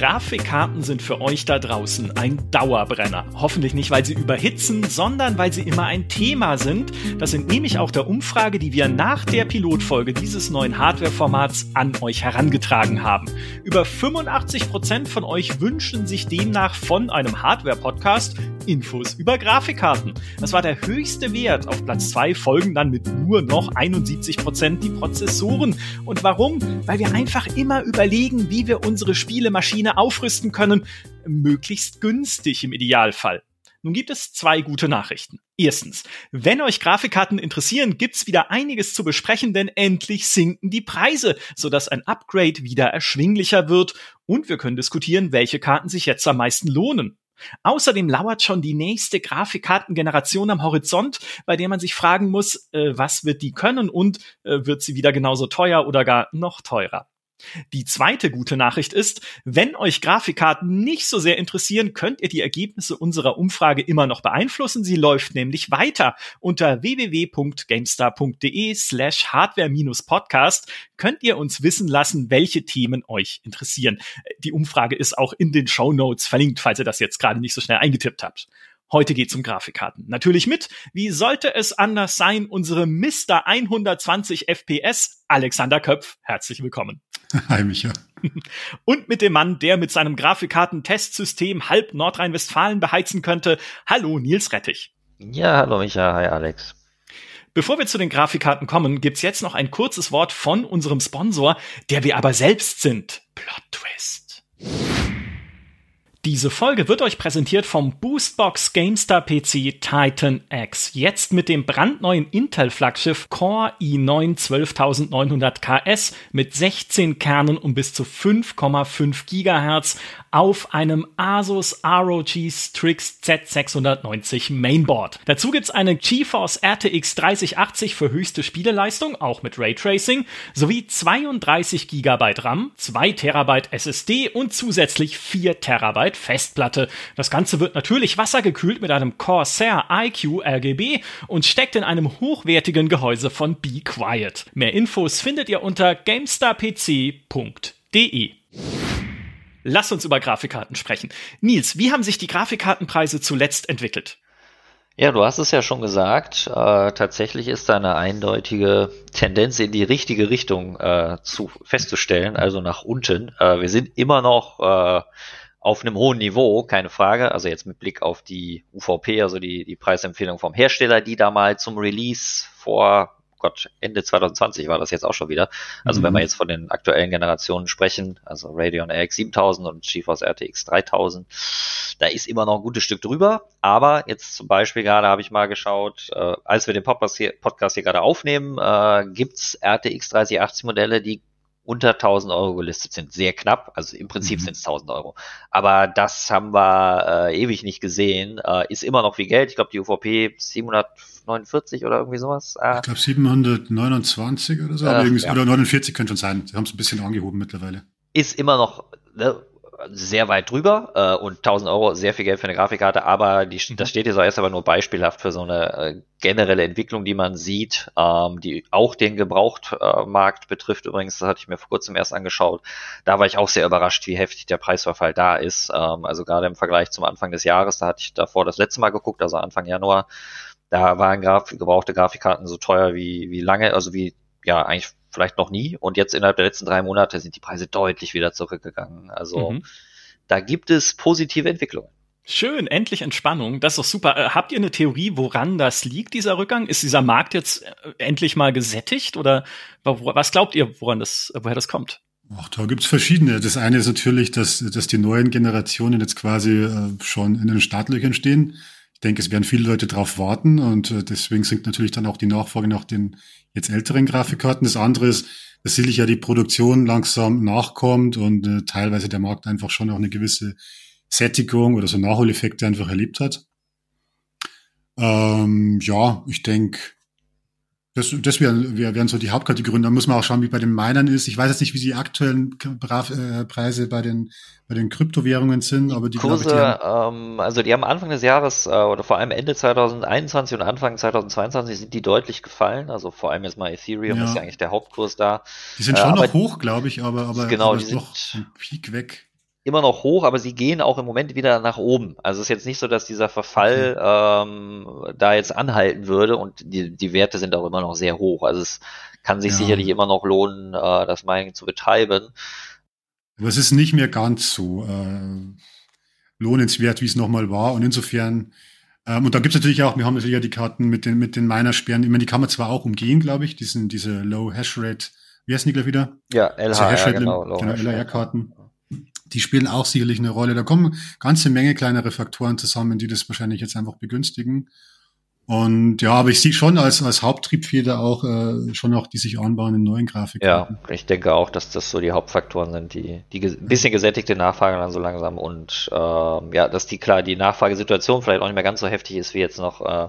Grafikkarten sind für euch da draußen ein Dauerbrenner. Hoffentlich nicht, weil sie überhitzen, sondern weil sie immer ein Thema sind. Das entnehme ich auch der Umfrage, die wir nach der Pilotfolge dieses neuen Hardware-Formats an euch herangetragen haben. Über 85 Prozent von euch wünschen sich demnach von einem Hardware-Podcast Infos über Grafikkarten. Das war der höchste Wert. Auf Platz 2 folgen dann mit nur noch 71% die Prozessoren. Und warum? Weil wir einfach immer überlegen, wie wir unsere Spielemaschine aufrüsten können. Möglichst günstig im Idealfall. Nun gibt es zwei gute Nachrichten. Erstens, wenn euch Grafikkarten interessieren, gibt's wieder einiges zu besprechen, denn endlich sinken die Preise, sodass ein Upgrade wieder erschwinglicher wird und wir können diskutieren, welche Karten sich jetzt am meisten lohnen. Außerdem lauert schon die nächste Grafikkartengeneration am Horizont, bei der man sich fragen muss, äh, was wird die können und äh, wird sie wieder genauso teuer oder gar noch teurer. Die zweite gute Nachricht ist, wenn euch Grafikkarten nicht so sehr interessieren, könnt ihr die Ergebnisse unserer Umfrage immer noch beeinflussen. Sie läuft nämlich weiter. Unter www.gamestar.de slash hardware-podcast könnt ihr uns wissen lassen, welche Themen euch interessieren. Die Umfrage ist auch in den Show Notes verlinkt, falls ihr das jetzt gerade nicht so schnell eingetippt habt. Heute geht's um Grafikkarten. Natürlich mit, wie sollte es anders sein, unsere Mr. 120 FPS, Alexander Köpf. Herzlich willkommen. Hi, Micha. Und mit dem Mann, der mit seinem Grafikkarten-Testsystem halb Nordrhein-Westfalen beheizen könnte. Hallo, Nils Rettich. Ja, hallo, Micha. Hi, Alex. Bevor wir zu den Grafikkarten kommen, gibt's jetzt noch ein kurzes Wort von unserem Sponsor, der wir aber selbst sind. Plot Twist. Diese Folge wird euch präsentiert vom Boostbox GameStar PC Titan X. Jetzt mit dem brandneuen Intel-Flaggschiff Core i9 12900 KS mit 16 Kernen und bis zu 5,5 Gigahertz auf einem Asus ROG Strix Z690 Mainboard. Dazu gibt's eine GeForce RTX 3080 für höchste Spieleleistung, auch mit Raytracing, sowie 32 GB RAM, 2 TB SSD und zusätzlich 4 TB Festplatte. Das Ganze wird natürlich wassergekühlt mit einem Corsair iQ RGB und steckt in einem hochwertigen Gehäuse von Be Quiet. Mehr Infos findet ihr unter gamestarpc.de. Lass uns über Grafikkarten sprechen. Nils, wie haben sich die Grafikkartenpreise zuletzt entwickelt? Ja, du hast es ja schon gesagt. Äh, tatsächlich ist da eine eindeutige Tendenz in die richtige Richtung äh, zu, festzustellen, also nach unten. Äh, wir sind immer noch äh, auf einem hohen Niveau, keine Frage. Also jetzt mit Blick auf die UVP, also die, die Preisempfehlung vom Hersteller, die da mal zum Release vor Gott, Ende 2020 war das jetzt auch schon wieder. Also mhm. wenn wir jetzt von den aktuellen Generationen sprechen, also Radeon RX 7000 und GeForce RTX 3000, da ist immer noch ein gutes Stück drüber. Aber jetzt zum Beispiel gerade habe ich mal geschaut, äh, als wir den Podcast hier, Podcast hier gerade aufnehmen, äh, gibt's RTX 3080 Modelle, die unter 1000 Euro gelistet sind. Sehr knapp, also im Prinzip mhm. sind es 1000 Euro. Aber das haben wir äh, ewig nicht gesehen. Äh, ist immer noch viel Geld. Ich glaube, die UVP 749 oder irgendwie sowas. Äh, ich glaube 729 oder so, äh, ja. oder 49 könnte schon sein. Sie haben es ein bisschen angehoben mittlerweile. Ist immer noch ne, sehr weit drüber äh, und 1000 Euro sehr viel Geld für eine Grafikkarte, aber die, mhm. das steht jetzt erst aber nur beispielhaft für so eine äh, generelle Entwicklung, die man sieht, ähm, die auch den Gebrauchtmarkt äh, betrifft. Übrigens, das hatte ich mir vor kurzem erst angeschaut. Da war ich auch sehr überrascht, wie heftig der Preisverfall da ist. Ähm, also gerade im Vergleich zum Anfang des Jahres, da hatte ich davor das letzte Mal geguckt, also Anfang Januar. Da waren Graf gebrauchte Grafikkarten so teuer wie, wie lange, also wie ja eigentlich vielleicht noch nie. Und jetzt innerhalb der letzten drei Monate sind die Preise deutlich wieder zurückgegangen. Also mhm. da gibt es positive Entwicklungen. Schön, endlich Entspannung. Das ist doch super. Äh, habt ihr eine Theorie, woran das liegt, dieser Rückgang? Ist dieser Markt jetzt äh, endlich mal gesättigt oder was glaubt ihr, woran das, woher das kommt? Ach, da gibt's verschiedene. Das eine ist natürlich, dass, dass die neuen Generationen jetzt quasi äh, schon in den Startlöchern stehen. Ich denke, es werden viele Leute drauf warten und äh, deswegen sinkt natürlich dann auch die Nachfrage nach den jetzt älteren Grafikkarten. Das andere ist, dass sicherlich ja die Produktion langsam nachkommt und äh, teilweise der Markt einfach schon auch eine gewisse Sättigung oder so Nachholeffekte einfach erlebt hat. Ähm, ja, ich denke, das, das wären, wären so die Hauptkategorien. Da muss man auch schauen, wie bei den Minern ist. Ich weiß jetzt nicht, wie die aktuellen äh, Preise bei den, bei den Kryptowährungen sind, aber die Kurse, ich, die haben, ähm, also die haben Anfang des Jahres äh, oder vor allem Ende 2021 und Anfang 2022 sind die deutlich gefallen. Also vor allem jetzt mal Ethereum ja. ist ja eigentlich der Hauptkurs da. Die sind schon äh, noch hoch, glaube ich, aber, aber genau, aber die sind ein Peak weg. Immer noch hoch, aber sie gehen auch im Moment wieder nach oben. Also es ist jetzt nicht so, dass dieser Verfall ähm, da jetzt anhalten würde und die, die Werte sind auch immer noch sehr hoch. Also es kann sich ja. sicherlich immer noch lohnen, äh, das Mining zu betreiben. Aber es ist nicht mehr ganz so äh, lohnenswert, wie es nochmal war. Und insofern, ähm, und da gibt es natürlich auch, wir haben natürlich ja die Karten mit den, mit den Miner-Sperren, ich meine, die kann man zwar auch umgehen, glaube ich, diesen, diese Low Hash Rate, wie heißen die gleich wieder? Ja, LHR, also genau, genau LHR-Karten die spielen auch sicherlich eine Rolle. Da kommen ganze Menge kleinere Faktoren zusammen, die das wahrscheinlich jetzt einfach begünstigen. Und ja, aber ich sehe schon als, als Haupttriebfeder auch äh, schon auch die sich anbahnen neuen Grafiken. Ja, ich denke auch, dass das so die Hauptfaktoren sind, die, die ein bisschen gesättigte Nachfrage dann so langsam und ähm, ja, dass die klar die Nachfragesituation vielleicht auch nicht mehr ganz so heftig ist wie jetzt noch äh,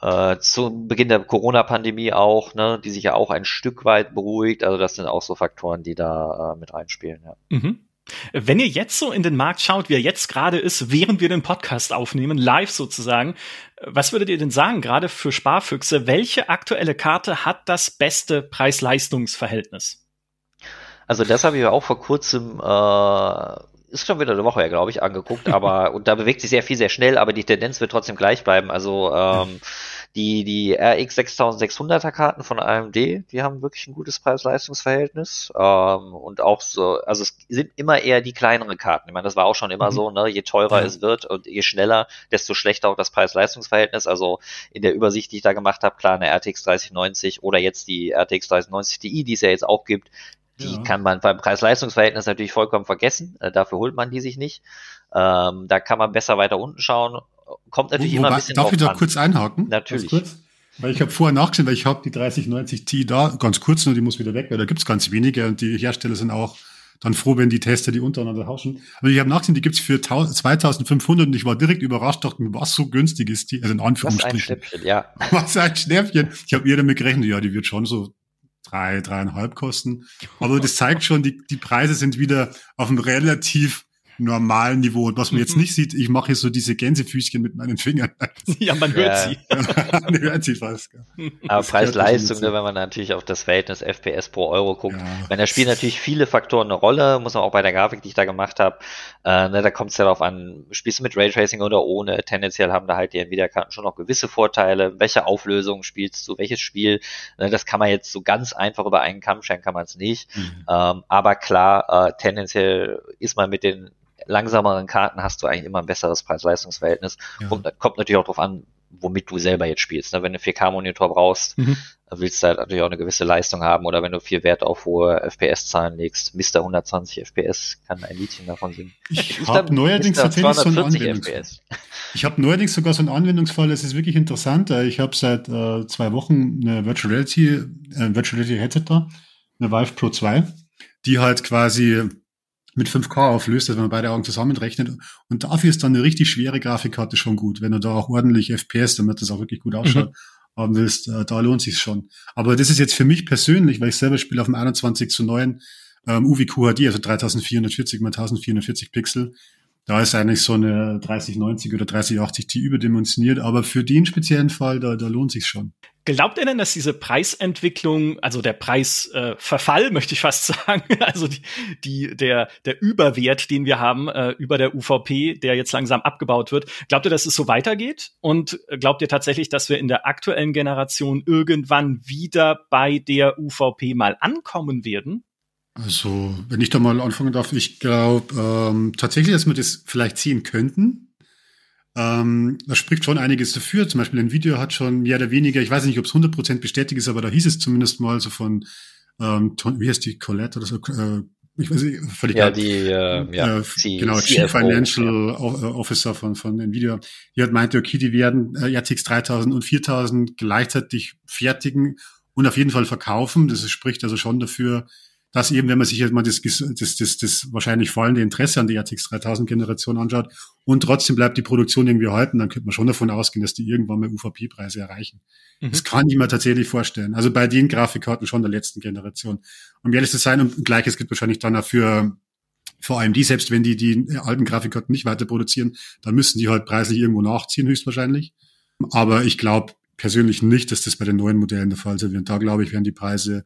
ja. äh, zu Beginn der Corona-Pandemie auch, ne, die sich ja auch ein Stück weit beruhigt. Also das sind auch so Faktoren, die da äh, mit reinspielen. Ja. Mhm. Wenn ihr jetzt so in den Markt schaut, wie er jetzt gerade ist, während wir den Podcast aufnehmen, live sozusagen, was würdet ihr denn sagen, gerade für Sparfüchse, welche aktuelle Karte hat das beste Preis-Leistungs-Verhältnis? Also das habe ich auch vor kurzem, äh, ist schon wieder eine Woche her, glaube ich, angeguckt, aber und da bewegt sich sehr viel sehr schnell, aber die Tendenz wird trotzdem gleich bleiben. Also ähm, die, die RX 6600er Karten von AMD, die haben wirklich ein gutes Preis-Leistungs-Verhältnis. Ähm, und auch so, also es sind immer eher die kleineren Karten. Ich meine, das war auch schon immer mhm. so, ne? Je teurer ja. es wird und je schneller, desto schlechter auch das Preis-Leistungs-Verhältnis. Also in der Übersicht, die ich da gemacht habe, klar, eine RTX 3090 oder jetzt die RTX 3090 Ti, die es ja jetzt auch gibt, die ja. kann man beim Preis-Leistungs-Verhältnis natürlich vollkommen vergessen. Äh, dafür holt man die sich nicht. Ähm, da kann man besser weiter unten schauen kommt natürlich Wo, immer ein bisschen Darf ich da an. kurz einhaken? Natürlich. Kurz? Weil ich habe vorher nachgesehen, weil ich habe die 3090 Ti da, ganz kurz nur, die muss wieder weg, weil da gibt's ganz wenige und die Hersteller sind auch dann froh, wenn die Tester die untereinander tauschen. Aber ich habe nachgesehen, die gibt's für 2500 und ich war direkt überrascht, dachte mir, was so günstig ist die, also in Anführungsstrichen. Was ein Schnäppchen, ja. Was ein Schnäppchen. Ich habe eher damit gerechnet, ja, die wird schon so drei, dreieinhalb kosten. Aber das zeigt schon, die, die Preise sind wieder auf einem relativ normalen Niveau. Und was man jetzt mhm. nicht sieht, ich mache hier so diese Gänsefüßchen mit meinen Fingern. ja, man hört ja. sie. man hört sie fast. Aber Preis-Leistung, ne, wenn man natürlich auf das Verhältnis FPS pro Euro guckt. Ja. Meine, da spielen natürlich viele Faktoren eine Rolle, muss man auch bei der Grafik, die ich da gemacht habe. Äh, ne, da kommt es ja darauf an, spielst du mit Raytracing oder ohne. Tendenziell haben da halt die Nvidia-Karten schon noch gewisse Vorteile. Welche Auflösung spielst du, welches Spiel? Ne, das kann man jetzt so ganz einfach über einen Kamm scheren, kann man es nicht. Mhm. Ähm, aber klar, äh, tendenziell ist man mit den langsameren Karten hast du eigentlich immer ein besseres Preis-Leistungs-Verhältnis. Ja. Kommt, kommt natürlich auch darauf an, womit du selber jetzt spielst. Ne? Wenn du 4K-Monitor brauchst, mhm. willst du halt natürlich auch eine gewisse Leistung haben. Oder wenn du viel Wert auf hohe FPS-Zahlen legst, Mr. 120 FPS kann ein Liedchen davon singen. Ich, habe neuerdings tatsächlich so einen Anwendungsfall. Ich habe neuerdings sogar so einen Anwendungsfall, das ist wirklich interessant. Ich habe seit äh, zwei Wochen eine Virtual Reality, äh, Virtual Reality Headset da, eine Vive Pro 2, die halt quasi mit 5K auflöst, also wenn man beide Augen zusammenrechnet. Und dafür ist dann eine richtig schwere Grafikkarte schon gut. Wenn du da auch ordentlich FPS, damit das auch wirklich gut ausschaut, mhm. haben willst, äh, da lohnt sich schon. Aber das ist jetzt für mich persönlich, weil ich selber spiele auf dem 21 zu 9 ähm, UVQHD, also 3440 mal 1440 Pixel. Da ist eigentlich so eine 3090 oder 3080 Ti überdimensioniert, aber für den speziellen Fall, da, da lohnt sich schon. Glaubt ihr denn, dass diese Preisentwicklung, also der Preisverfall, äh, möchte ich fast sagen, also die, die, der, der Überwert, den wir haben äh, über der UVP, der jetzt langsam abgebaut wird, glaubt ihr, dass es so weitergeht? Und glaubt ihr tatsächlich, dass wir in der aktuellen Generation irgendwann wieder bei der UVP mal ankommen werden? Also, wenn ich da mal anfangen darf, ich glaube ähm, tatsächlich, dass wir das vielleicht sehen könnten. Ähm, da spricht schon einiges dafür. Zum Beispiel ein Video hat schon mehr oder weniger, ich weiß nicht, ob es 100% bestätigt ist, aber da hieß es zumindest mal so von, ähm, wie heißt die, Colette oder so, äh, ich weiß nicht, völlig Ja, die, äh, ja, äh, genau, Chief Financial ja. Officer von, von Nvidia. Die hat meinte, okay, die werden äh, RTX 3000 und 4000 gleichzeitig fertigen und auf jeden Fall verkaufen. Das spricht also schon dafür, dass eben, wenn man sich jetzt mal das, das, das, das wahrscheinlich fallende Interesse an der RTX 3000 Generation anschaut und trotzdem bleibt die Produktion irgendwie halten, dann könnte man schon davon ausgehen, dass die irgendwann mal UVP-Preise erreichen. Mhm. Das kann ich mir tatsächlich vorstellen. Also bei den Grafikkarten schon der letzten Generation. Um ehrlich zu sein, und gleiches gilt wahrscheinlich dann auch für vor allem die, selbst wenn die die alten Grafikkarten nicht weiter produzieren, dann müssen die halt preislich irgendwo nachziehen, höchstwahrscheinlich. Aber ich glaube persönlich nicht, dass das bei den neuen Modellen der Fall sein wird. Da glaube ich, werden die Preise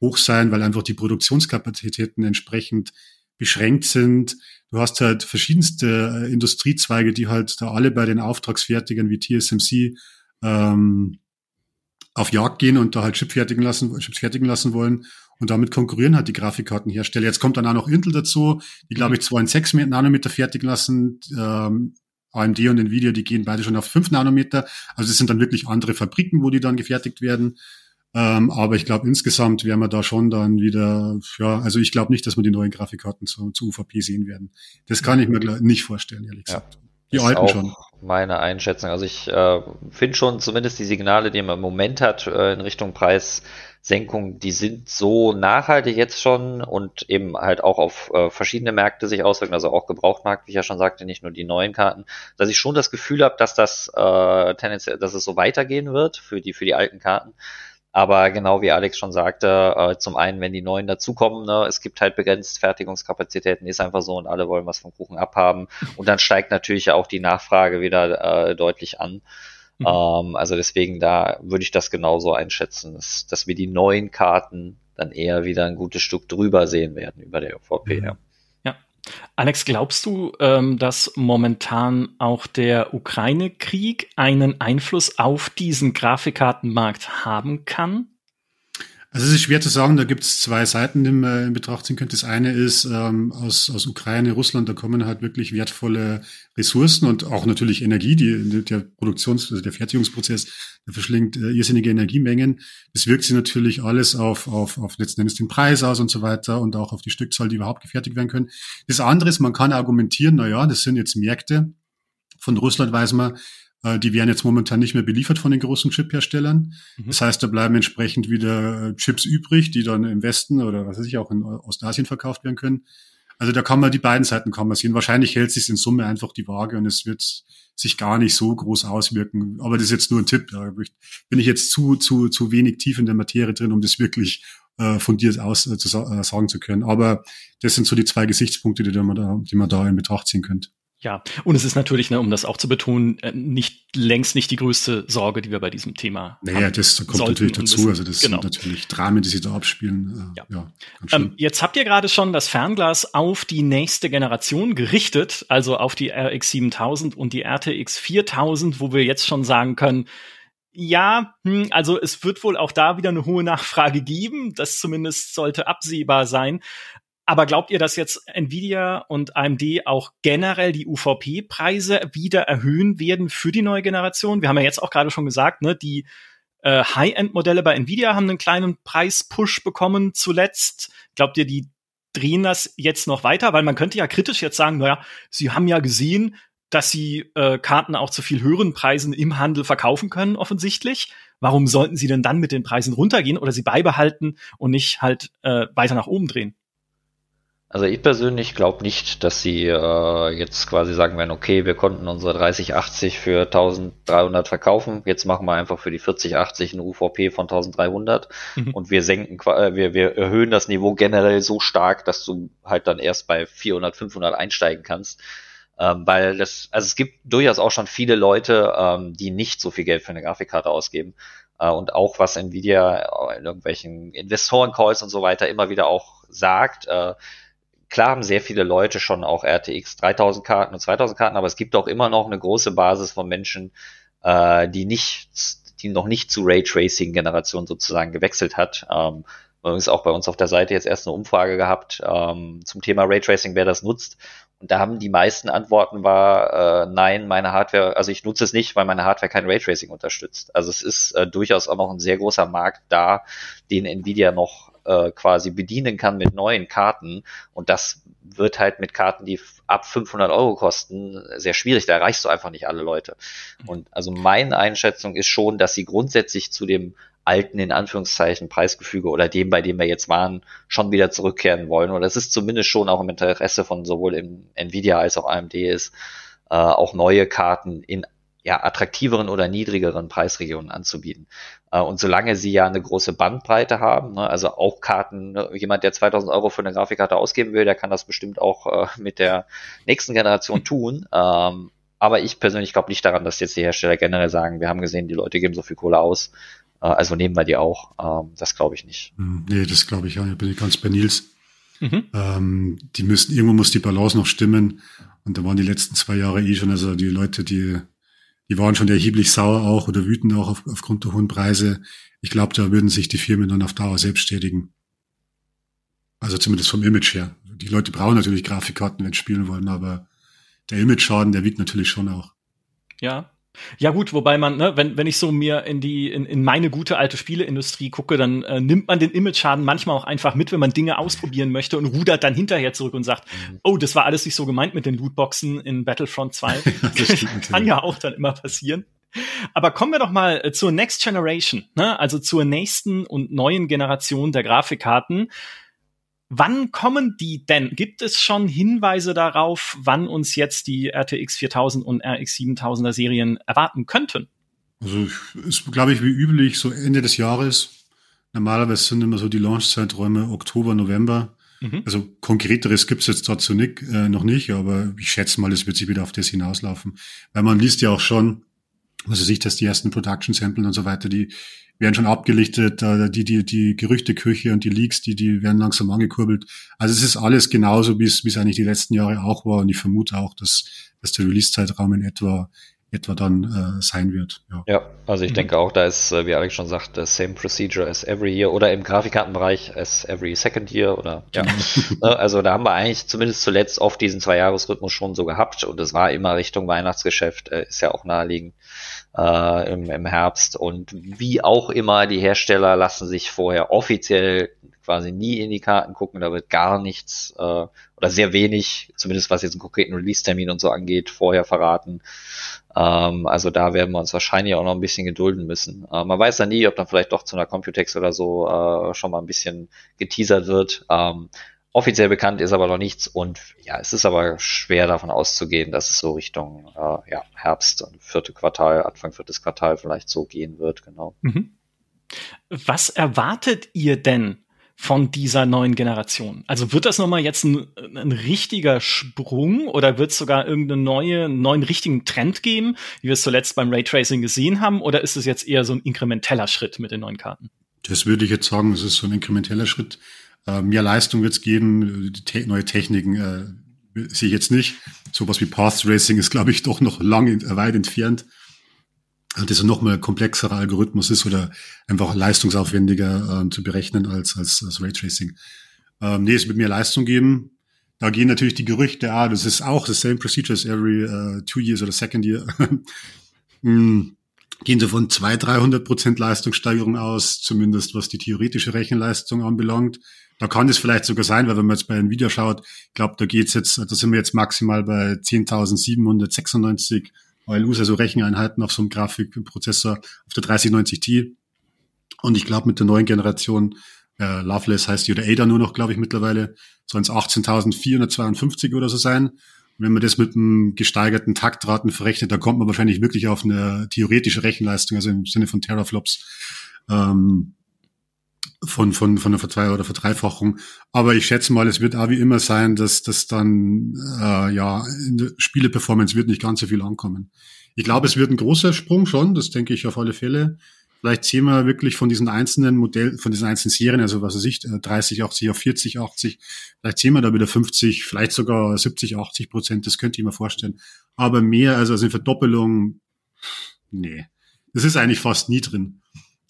hoch sein, weil einfach die Produktionskapazitäten entsprechend beschränkt sind. Du hast halt verschiedenste äh, Industriezweige, die halt da alle bei den Auftragsfertigern wie TSMC ähm, auf Jagd gehen und da halt Chip fertigen lassen, Chips fertigen lassen wollen. Und damit konkurrieren halt die Grafikkartenhersteller. Jetzt kommt dann auch noch Intel dazu, die, glaube ich, zwar in 6 Nanometer fertigen lassen. Ähm, AMD und Nvidia, die gehen beide schon auf 5 Nanometer. Also es sind dann wirklich andere Fabriken, wo die dann gefertigt werden. Ähm, aber ich glaube, insgesamt werden wir da schon dann wieder, ja, also ich glaube nicht, dass wir die neuen Grafikkarten zu, zu UVP sehen werden. Das kann ich mir nicht vorstellen, ehrlich gesagt. Ja. Die alten schon. Meine Einschätzung. Also ich äh, finde schon zumindest die Signale, die man im Moment hat äh, in Richtung Preissenkung, die sind so nachhaltig jetzt schon und eben halt auch auf äh, verschiedene Märkte sich auswirken, also auch Gebrauchtmarkt, wie ich ja schon sagte, nicht nur die neuen Karten, dass ich schon das Gefühl habe, dass das äh, tendenziell, dass es so weitergehen wird für die für die alten Karten. Aber genau wie Alex schon sagte, äh, zum einen, wenn die neuen dazukommen, ne, es gibt halt begrenzt Fertigungskapazitäten, ist einfach so und alle wollen was vom Kuchen abhaben. Und dann steigt natürlich auch die Nachfrage wieder äh, deutlich an. Mhm. Ähm, also deswegen da würde ich das genauso einschätzen, dass, dass wir die neuen Karten dann eher wieder ein gutes Stück drüber sehen werden über der OVP. Mhm. Ja. Alex, glaubst du, ähm, dass momentan auch der Ukraine-Krieg einen Einfluss auf diesen Grafikkartenmarkt haben kann? Also es ist schwer zu sagen, da gibt es zwei Seiten, die man in Betracht ziehen könnte. Das eine ist ähm, aus, aus Ukraine, Russland, da kommen halt wirklich wertvolle Ressourcen und auch natürlich Energie, die, der Produktions-, also der Fertigungsprozess, der verschlingt äh, irrsinnige Energiemengen. Das wirkt sich natürlich alles auf, auf, auf letzten Endes den Preis aus und so weiter und auch auf die Stückzahl, die überhaupt gefertigt werden können. Das andere ist, man kann argumentieren, na ja, das sind jetzt Märkte. Von Russland weiß man, die werden jetzt momentan nicht mehr beliefert von den großen Chip-Herstellern. Mhm. Das heißt, da bleiben entsprechend wieder äh, Chips übrig, die dann im Westen oder was weiß ich auch in Ostasien verkauft werden können. Also da kann man die beiden Seiten kann man sehen. Wahrscheinlich hält sich in Summe einfach die Waage und es wird sich gar nicht so groß auswirken. Aber das ist jetzt nur ein Tipp. Da bin ich jetzt zu, zu, zu wenig tief in der Materie drin, um das wirklich äh, fundiert aus äh, zu äh, sagen zu können. Aber das sind so die zwei Gesichtspunkte, die man da, die man da in Betracht ziehen könnte. Ja, und es ist natürlich, ne, um das auch zu betonen, äh, nicht längst nicht die größte Sorge, die wir bei diesem Thema naja, haben. Naja, das kommt natürlich dazu. Also das genau. sind natürlich Dramen, die sie da abspielen. Äh, ja. ja ähm, jetzt habt ihr gerade schon das Fernglas auf die nächste Generation gerichtet, also auf die RX 7000 und die RTX 4000, wo wir jetzt schon sagen können, ja, hm, also es wird wohl auch da wieder eine hohe Nachfrage geben. Das zumindest sollte absehbar sein. Aber glaubt ihr, dass jetzt Nvidia und AMD auch generell die UVP-Preise wieder erhöhen werden für die neue Generation? Wir haben ja jetzt auch gerade schon gesagt, ne, die äh, High-End-Modelle bei Nvidia haben einen kleinen Preis-Push bekommen zuletzt. Glaubt ihr, die drehen das jetzt noch weiter? Weil man könnte ja kritisch jetzt sagen, naja, sie haben ja gesehen, dass sie äh, Karten auch zu viel höheren Preisen im Handel verkaufen können, offensichtlich. Warum sollten sie denn dann mit den Preisen runtergehen oder sie beibehalten und nicht halt äh, weiter nach oben drehen? Also ich persönlich glaube nicht, dass sie äh, jetzt quasi sagen werden, okay, wir konnten unsere 3080 für 1300 verkaufen, jetzt machen wir einfach für die 4080 eine UVP von 1300 mhm. und wir senken, äh, wir, wir erhöhen das Niveau generell so stark, dass du halt dann erst bei 400, 500 einsteigen kannst. Ähm, weil das, also es gibt durchaus auch schon viele Leute, ähm, die nicht so viel Geld für eine Grafikkarte ausgeben. Äh, und auch was Nvidia in irgendwelchen Investoren-Calls und so weiter immer wieder auch sagt, äh, klar haben sehr viele Leute schon auch RTX 3000 Karten und 2000 Karten, aber es gibt auch immer noch eine große Basis von Menschen, äh, die nicht, die noch nicht zu Raytracing Generation sozusagen gewechselt hat. Ähm, übrigens auch bei uns auf der Seite jetzt erst eine Umfrage gehabt ähm, zum Thema Raytracing, wer das nutzt. Und da haben die meisten Antworten war, äh, nein, meine Hardware, also ich nutze es nicht, weil meine Hardware kein Raytracing unterstützt. Also es ist äh, durchaus auch noch ein sehr großer Markt da, den Nvidia noch äh, quasi bedienen kann mit neuen Karten. Und das wird halt mit Karten, die ab 500 Euro kosten, sehr schwierig. Da erreichst du einfach nicht alle Leute. Und also meine Einschätzung ist schon, dass sie grundsätzlich zu dem alten, in Anführungszeichen, Preisgefüge oder dem, bei dem wir jetzt waren, schon wieder zurückkehren wollen. Und das ist zumindest schon auch im Interesse von sowohl im Nvidia als auch AMD ist, äh, auch neue Karten in ja, attraktiveren oder niedrigeren Preisregionen anzubieten. Äh, und solange sie ja eine große Bandbreite haben, ne, also auch Karten, ne, jemand, der 2000 Euro für eine Grafikkarte ausgeben will, der kann das bestimmt auch äh, mit der nächsten Generation tun. Ähm, aber ich persönlich glaube nicht daran, dass jetzt die Hersteller generell sagen, wir haben gesehen, die Leute geben so viel Kohle aus, äh, also nehmen wir die auch. Ähm, das glaube ich nicht. Hm, nee, das glaube ich ja. Ich bin ganz bei Nils. Mhm. Ähm, die müssen, irgendwo muss die Balance noch stimmen. Und da waren die letzten zwei Jahre eh schon, also die Leute, die, die waren schon erheblich sauer auch oder wütend auch auf, aufgrund der hohen Preise. Ich glaube, da würden sich die Firmen dann auf Dauer selbst schädigen. Also zumindest vom Image her. Die Leute brauchen natürlich Grafikkarten, wenn sie spielen wollen, aber der Image-Schaden, der wiegt natürlich schon auch. Ja, ja gut, wobei man, ne, wenn, wenn ich so mir in die in, in meine gute alte Spieleindustrie gucke, dann äh, nimmt man den Image-Schaden manchmal auch einfach mit, wenn man Dinge ausprobieren möchte und rudert dann hinterher zurück und sagt, mhm. oh, das war alles nicht so gemeint mit den Lootboxen in Battlefront 2. das kann ja auch dann immer passieren. Aber kommen wir doch mal äh, zur Next Generation, ne? also zur nächsten und neuen Generation der Grafikkarten. Wann kommen die denn? Gibt es schon Hinweise darauf, wann uns jetzt die RTX 4000 und RX 7000er Serien erwarten könnten? Also ist, glaube ich, wie üblich so Ende des Jahres. Normalerweise sind immer so die Launchzeiträume Oktober, November. Mhm. Also konkreteres gibt's jetzt dazu nicht, äh, noch nicht, aber ich schätze mal, es wird sich wieder auf das hinauslaufen. Weil man liest ja auch schon, also sich, dass die ersten Production Samples und so weiter, die werden schon abgelichtet, die, die, die Gerüchteküche und die Leaks, die, die werden langsam angekurbelt. Also es ist alles genauso, wie es, wie es eigentlich die letzten Jahre auch war. Und ich vermute auch, dass, dass der Release-Zeitraum in etwa etwa dann äh, sein wird. Ja, ja also ich mhm. denke auch, da ist, äh, wie Alex schon sagt, the same procedure as every year oder im Grafikkartenbereich as every second year oder ja. Ne, also da haben wir eigentlich zumindest zuletzt oft diesen Zwei-Jahres-Rhythmus schon so gehabt und es war immer Richtung Weihnachtsgeschäft, äh, ist ja auch naheliegend äh, im, im Herbst und wie auch immer, die Hersteller lassen sich vorher offiziell quasi nie in die Karten gucken, da wird gar nichts äh, oder sehr wenig, zumindest was jetzt einen konkreten Release-Termin und so angeht, vorher verraten. Ähm, also da werden wir uns wahrscheinlich auch noch ein bisschen gedulden müssen. Äh, man weiß ja nie, ob dann vielleicht doch zu einer Computex oder so äh, schon mal ein bisschen geteasert wird. Ähm, offiziell bekannt ist aber noch nichts und ja, es ist aber schwer davon auszugehen, dass es so Richtung äh, ja, Herbst, vierte Quartal, Anfang viertes Quartal vielleicht so gehen wird, genau. Mhm. Was erwartet ihr denn von dieser neuen Generation? Also wird das nochmal jetzt ein, ein richtiger Sprung oder wird es sogar irgendeinen neue, neuen richtigen Trend geben, wie wir es zuletzt beim Raytracing gesehen haben, oder ist es jetzt eher so ein inkrementeller Schritt mit den neuen Karten? Das würde ich jetzt sagen, es ist so ein inkrementeller Schritt. Äh, mehr Leistung wird es geben, te neue Techniken äh, sehe ich jetzt nicht. Sowas wie Path Racing ist, glaube ich, doch noch lang weit entfernt das ein nochmal komplexerer Algorithmus ist oder einfach leistungsaufwendiger äh, zu berechnen als, als, als Raytracing. Ähm, nee, es wird mehr Leistung geben. Da gehen natürlich die Gerüchte, ah, das ist auch the same procedure as every uh, two years oder second year. mm, gehen sie von 200, 300 Prozent Leistungssteigerung aus, zumindest was die theoretische Rechenleistung anbelangt. Da kann es vielleicht sogar sein, weil wenn man jetzt bei einem Video schaut, ich glaube, da geht's jetzt, da sind wir jetzt maximal bei 10.796 ALUs, also Recheneinheiten auf so einem Grafikprozessor auf der 3090 Ti. Und ich glaube, mit der neuen Generation, äh, Loveless heißt die oder Ada nur noch, glaube ich, mittlerweile, sollen es 18.452 oder so sein. Und wenn man das mit einem gesteigerten Taktraten verrechnet, dann kommt man wahrscheinlich wirklich auf eine theoretische Rechenleistung, also im Sinne von Teraflops. Ähm, von, von, von der Verdrei oder Verdreifachung. Aber ich schätze mal, es wird auch wie immer sein, dass das dann, äh, ja, in der Spieleperformance wird nicht ganz so viel ankommen. Ich glaube, es wird ein großer Sprung schon, das denke ich auf alle Fälle. Vielleicht sehen wir wirklich von diesen einzelnen Modellen, von diesen einzelnen Serien, also was weiß ich, 30, 80 auf 40, 80, vielleicht sehen wir da wieder 50, vielleicht sogar 70, 80 Prozent, das könnte ich mir vorstellen. Aber mehr, also, also eine Verdoppelung, nee. Das ist eigentlich fast nie drin.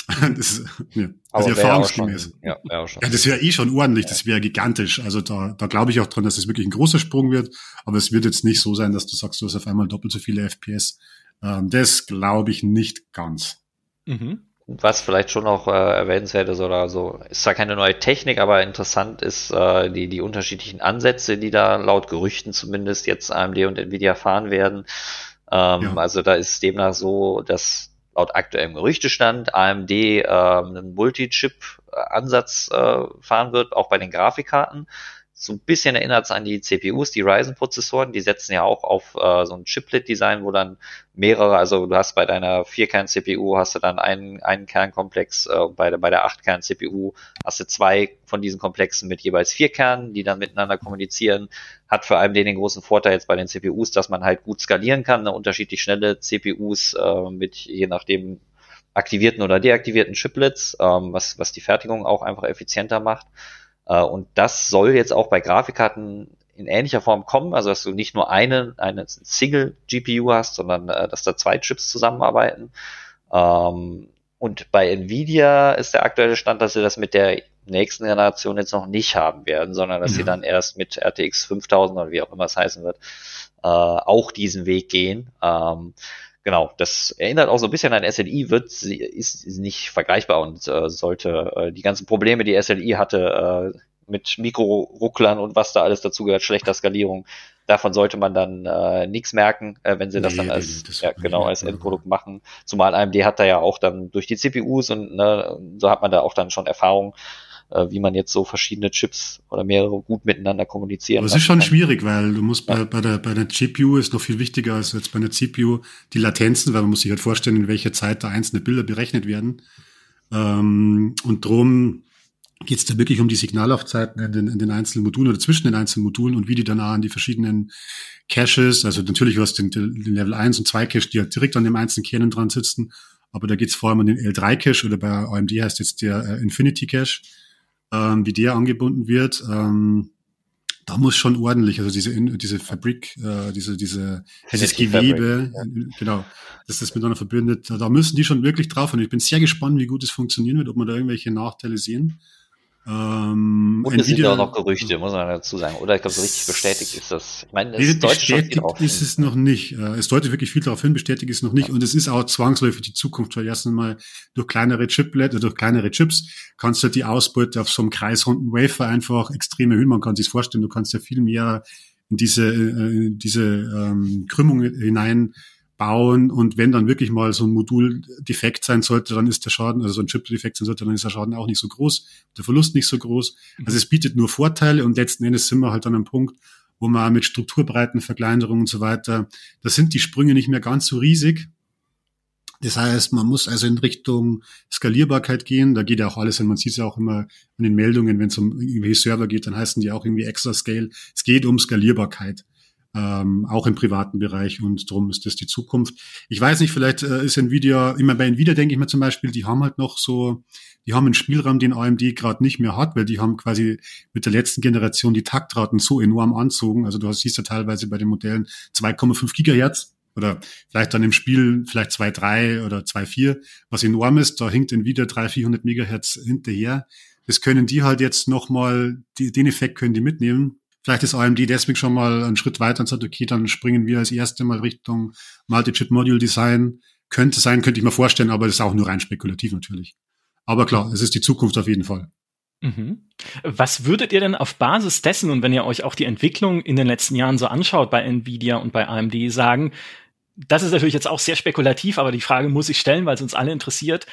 das ist, ja, also erfahrungsgemäß. Ja, ja, ja, das wäre eh schon ordentlich, das wäre gigantisch. Also da, da glaube ich auch dran, dass es wirklich ein großer Sprung wird. Aber es wird jetzt nicht so sein, dass du sagst, du hast auf einmal doppelt so viele FPS. Ähm, das glaube ich nicht ganz. Mhm. Was vielleicht schon noch äh, erwähnenswert ist oder so, ist zwar keine neue Technik, aber interessant ist äh, die, die unterschiedlichen Ansätze, die da laut Gerüchten zumindest jetzt AMD und Nvidia fahren werden. Ähm, ja. Also da ist demnach so, dass laut aktuellem Gerüchtestand AMD äh, einen Multi-Chip-Ansatz äh, fahren wird, auch bei den Grafikkarten. So ein bisschen erinnert es an die CPUs, die Ryzen-Prozessoren, die setzen ja auch auf äh, so ein Chiplet-Design, wo dann mehrere, also du hast bei deiner Vierkern-CPU hast du dann einen, einen Kernkomplex, äh, bei der, bei der Acht-Kern-CPU hast du zwei von diesen Komplexen mit jeweils vier Kernen, die dann miteinander kommunizieren. Hat vor allem den, den großen Vorteil jetzt bei den CPUs, dass man halt gut skalieren kann, ne, unterschiedlich schnelle CPUs äh, mit je nachdem aktivierten oder deaktivierten Chiplets, ähm, was, was die Fertigung auch einfach effizienter macht. Äh, und das soll jetzt auch bei Grafikkarten in ähnlicher Form kommen, also dass du nicht nur eine, eine Single GPU hast, sondern äh, dass da zwei Chips zusammenarbeiten. Ähm, und bei Nvidia ist der aktuelle Stand, dass sie das mit der nächsten Generation jetzt noch nicht haben werden, sondern dass ja. sie dann erst mit RTX 5000 oder wie auch immer es heißen wird, äh, auch diesen Weg gehen. Ähm, genau, das erinnert auch so ein bisschen an SLI, wird ist, ist nicht vergleichbar und äh, sollte äh, die ganzen Probleme, die SLI hatte, äh, mit Mikrorucklern und was da alles dazu gehört, schlechter Skalierung. Davon sollte man dann äh, nichts merken, äh, wenn sie das nee, dann als das ja, genau als Endprodukt machen. Zumal AMD hat da ja auch dann durch die CPUs und ne, so hat man da auch dann schon Erfahrung, äh, wie man jetzt so verschiedene Chips oder mehrere gut miteinander kommunizieren. Das ist schon kann. schwierig, weil du musst ja. bei, bei der bei der GPU ist noch viel wichtiger als jetzt bei einer CPU die Latenzen, weil man muss sich halt vorstellen, in welcher Zeit da einzelne Bilder berechnet werden. Ähm, und drum geht es da wirklich um die Signallaufzeiten in den, in den einzelnen Modulen oder zwischen den einzelnen Modulen und wie die dann an die verschiedenen Caches, also natürlich hast du den, den Level 1 und 2 Cache, die halt direkt an dem einzelnen Kernen dran sitzen, aber da geht es vor allem um den L3 Cache oder bei AMD heißt jetzt der äh, Infinity Cache, ähm, wie der angebunden wird. Ähm, da muss schon ordentlich, also diese diese Fabrik, äh, diese diese dieses Gewebe, ja. genau, dass das miteinander verbindet, da müssen die schon wirklich drauf und ich bin sehr gespannt, wie gut es funktionieren wird, ob man da irgendwelche Nachteile sehen. Ähm, und es sind ja auch noch Gerüchte, muss man dazu sagen. Oder ich glaube, so richtig bestätigt ist das. Ich meine, es bestätigt ist es noch nicht. Äh, es deutet wirklich viel darauf hin, bestätigt ist es noch nicht. Und es ist auch zwangsläufig die Zukunft, weil erst einmal durch kleinere Chiplet, oder durch kleinere Chips kannst du die Ausbeute auf so einem kreisrunden Wafer einfach extrem erhöhen. Man kann sich vorstellen, du kannst ja viel mehr in diese, äh, diese ähm, Krümmung hinein bauen und wenn dann wirklich mal so ein Modul defekt sein sollte, dann ist der Schaden, also so ein Chip defekt sein sollte, dann ist der Schaden auch nicht so groß, der Verlust nicht so groß. Also es bietet nur Vorteile und letzten Endes sind wir halt an einem Punkt, wo man mit Strukturbreiten, Verkleinerung und so weiter, da sind die Sprünge nicht mehr ganz so riesig. Das heißt, man muss also in Richtung Skalierbarkeit gehen. Da geht ja auch alles hin. Man sieht es ja auch immer in den Meldungen, wenn es um irgendwelche Server geht, dann heißen die auch irgendwie Extra Scale. Es geht um Skalierbarkeit ähm, auch im privaten Bereich und darum ist das die Zukunft. Ich weiß nicht, vielleicht äh, ist Nvidia, immer bei Nvidia denke ich mir zum Beispiel, die haben halt noch so, die haben einen Spielraum, den AMD gerade nicht mehr hat, weil die haben quasi mit der letzten Generation die Taktraten so enorm anzogen. Also du siehst ja teilweise bei den Modellen 2,5 Gigahertz oder vielleicht dann im Spiel vielleicht 2,3 oder 2,4, was enorm ist. Da hinkt Nvidia 300, 400 Megahertz hinterher. Das können die halt jetzt nochmal, den Effekt können die mitnehmen Vielleicht ist AMD deswegen schon mal einen Schritt weiter und sagt, okay, dann springen wir als erste mal Richtung Multi-Chip-Module-Design. Könnte sein, könnte ich mir vorstellen, aber das ist auch nur rein spekulativ natürlich. Aber klar, es ist die Zukunft auf jeden Fall. Mhm. Was würdet ihr denn auf Basis dessen und wenn ihr euch auch die Entwicklung in den letzten Jahren so anschaut bei Nvidia und bei AMD sagen, das ist natürlich jetzt auch sehr spekulativ, aber die Frage muss ich stellen, weil es uns alle interessiert.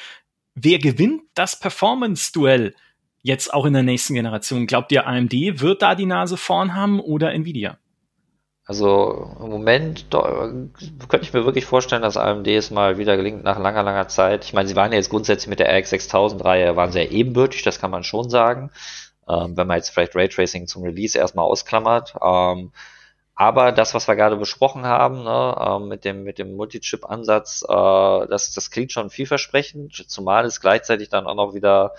Wer gewinnt das Performance-Duell jetzt auch in der nächsten Generation? Glaubt ihr, AMD wird da die Nase vorn haben oder Nvidia? Also im Moment könnte ich mir wirklich vorstellen, dass AMD es mal wieder gelingt nach langer, langer Zeit. Ich meine, sie waren ja jetzt grundsätzlich mit der RX 6000 Reihe, waren sehr ebenbürtig, das kann man schon sagen. Ähm, wenn man jetzt vielleicht Raytracing zum Release erstmal ausklammert. Ähm, aber das, was wir gerade besprochen haben, ne, äh, mit dem, mit dem Multi-Chip-Ansatz, äh, das, das klingt schon vielversprechend, zumal es gleichzeitig dann auch noch wieder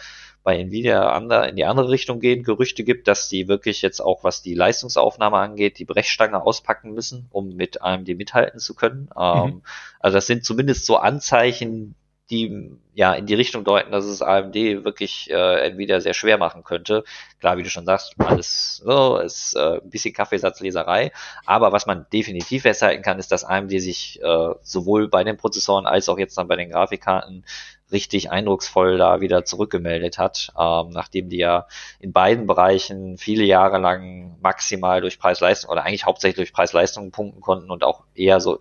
bei Nvidia in die andere Richtung gehen, Gerüchte gibt, dass die wirklich jetzt auch, was die Leistungsaufnahme angeht, die Brechstange auspacken müssen, um mit AMD mithalten zu können. Mhm. Ähm, also das sind zumindest so Anzeichen, die ja in die Richtung deuten, dass es AMD wirklich äh, Nvidia sehr schwer machen könnte. Klar, wie du schon sagst, alles oh, ist äh, ein bisschen Kaffeesatzleserei. Aber was man definitiv festhalten kann, ist, dass AMD sich äh, sowohl bei den Prozessoren als auch jetzt dann bei den Grafikkarten richtig eindrucksvoll da wieder zurückgemeldet hat, ähm, nachdem die ja in beiden Bereichen viele Jahre lang maximal durch Preis-Leistung oder eigentlich hauptsächlich durch Preis-Leistung punkten konnten und auch eher so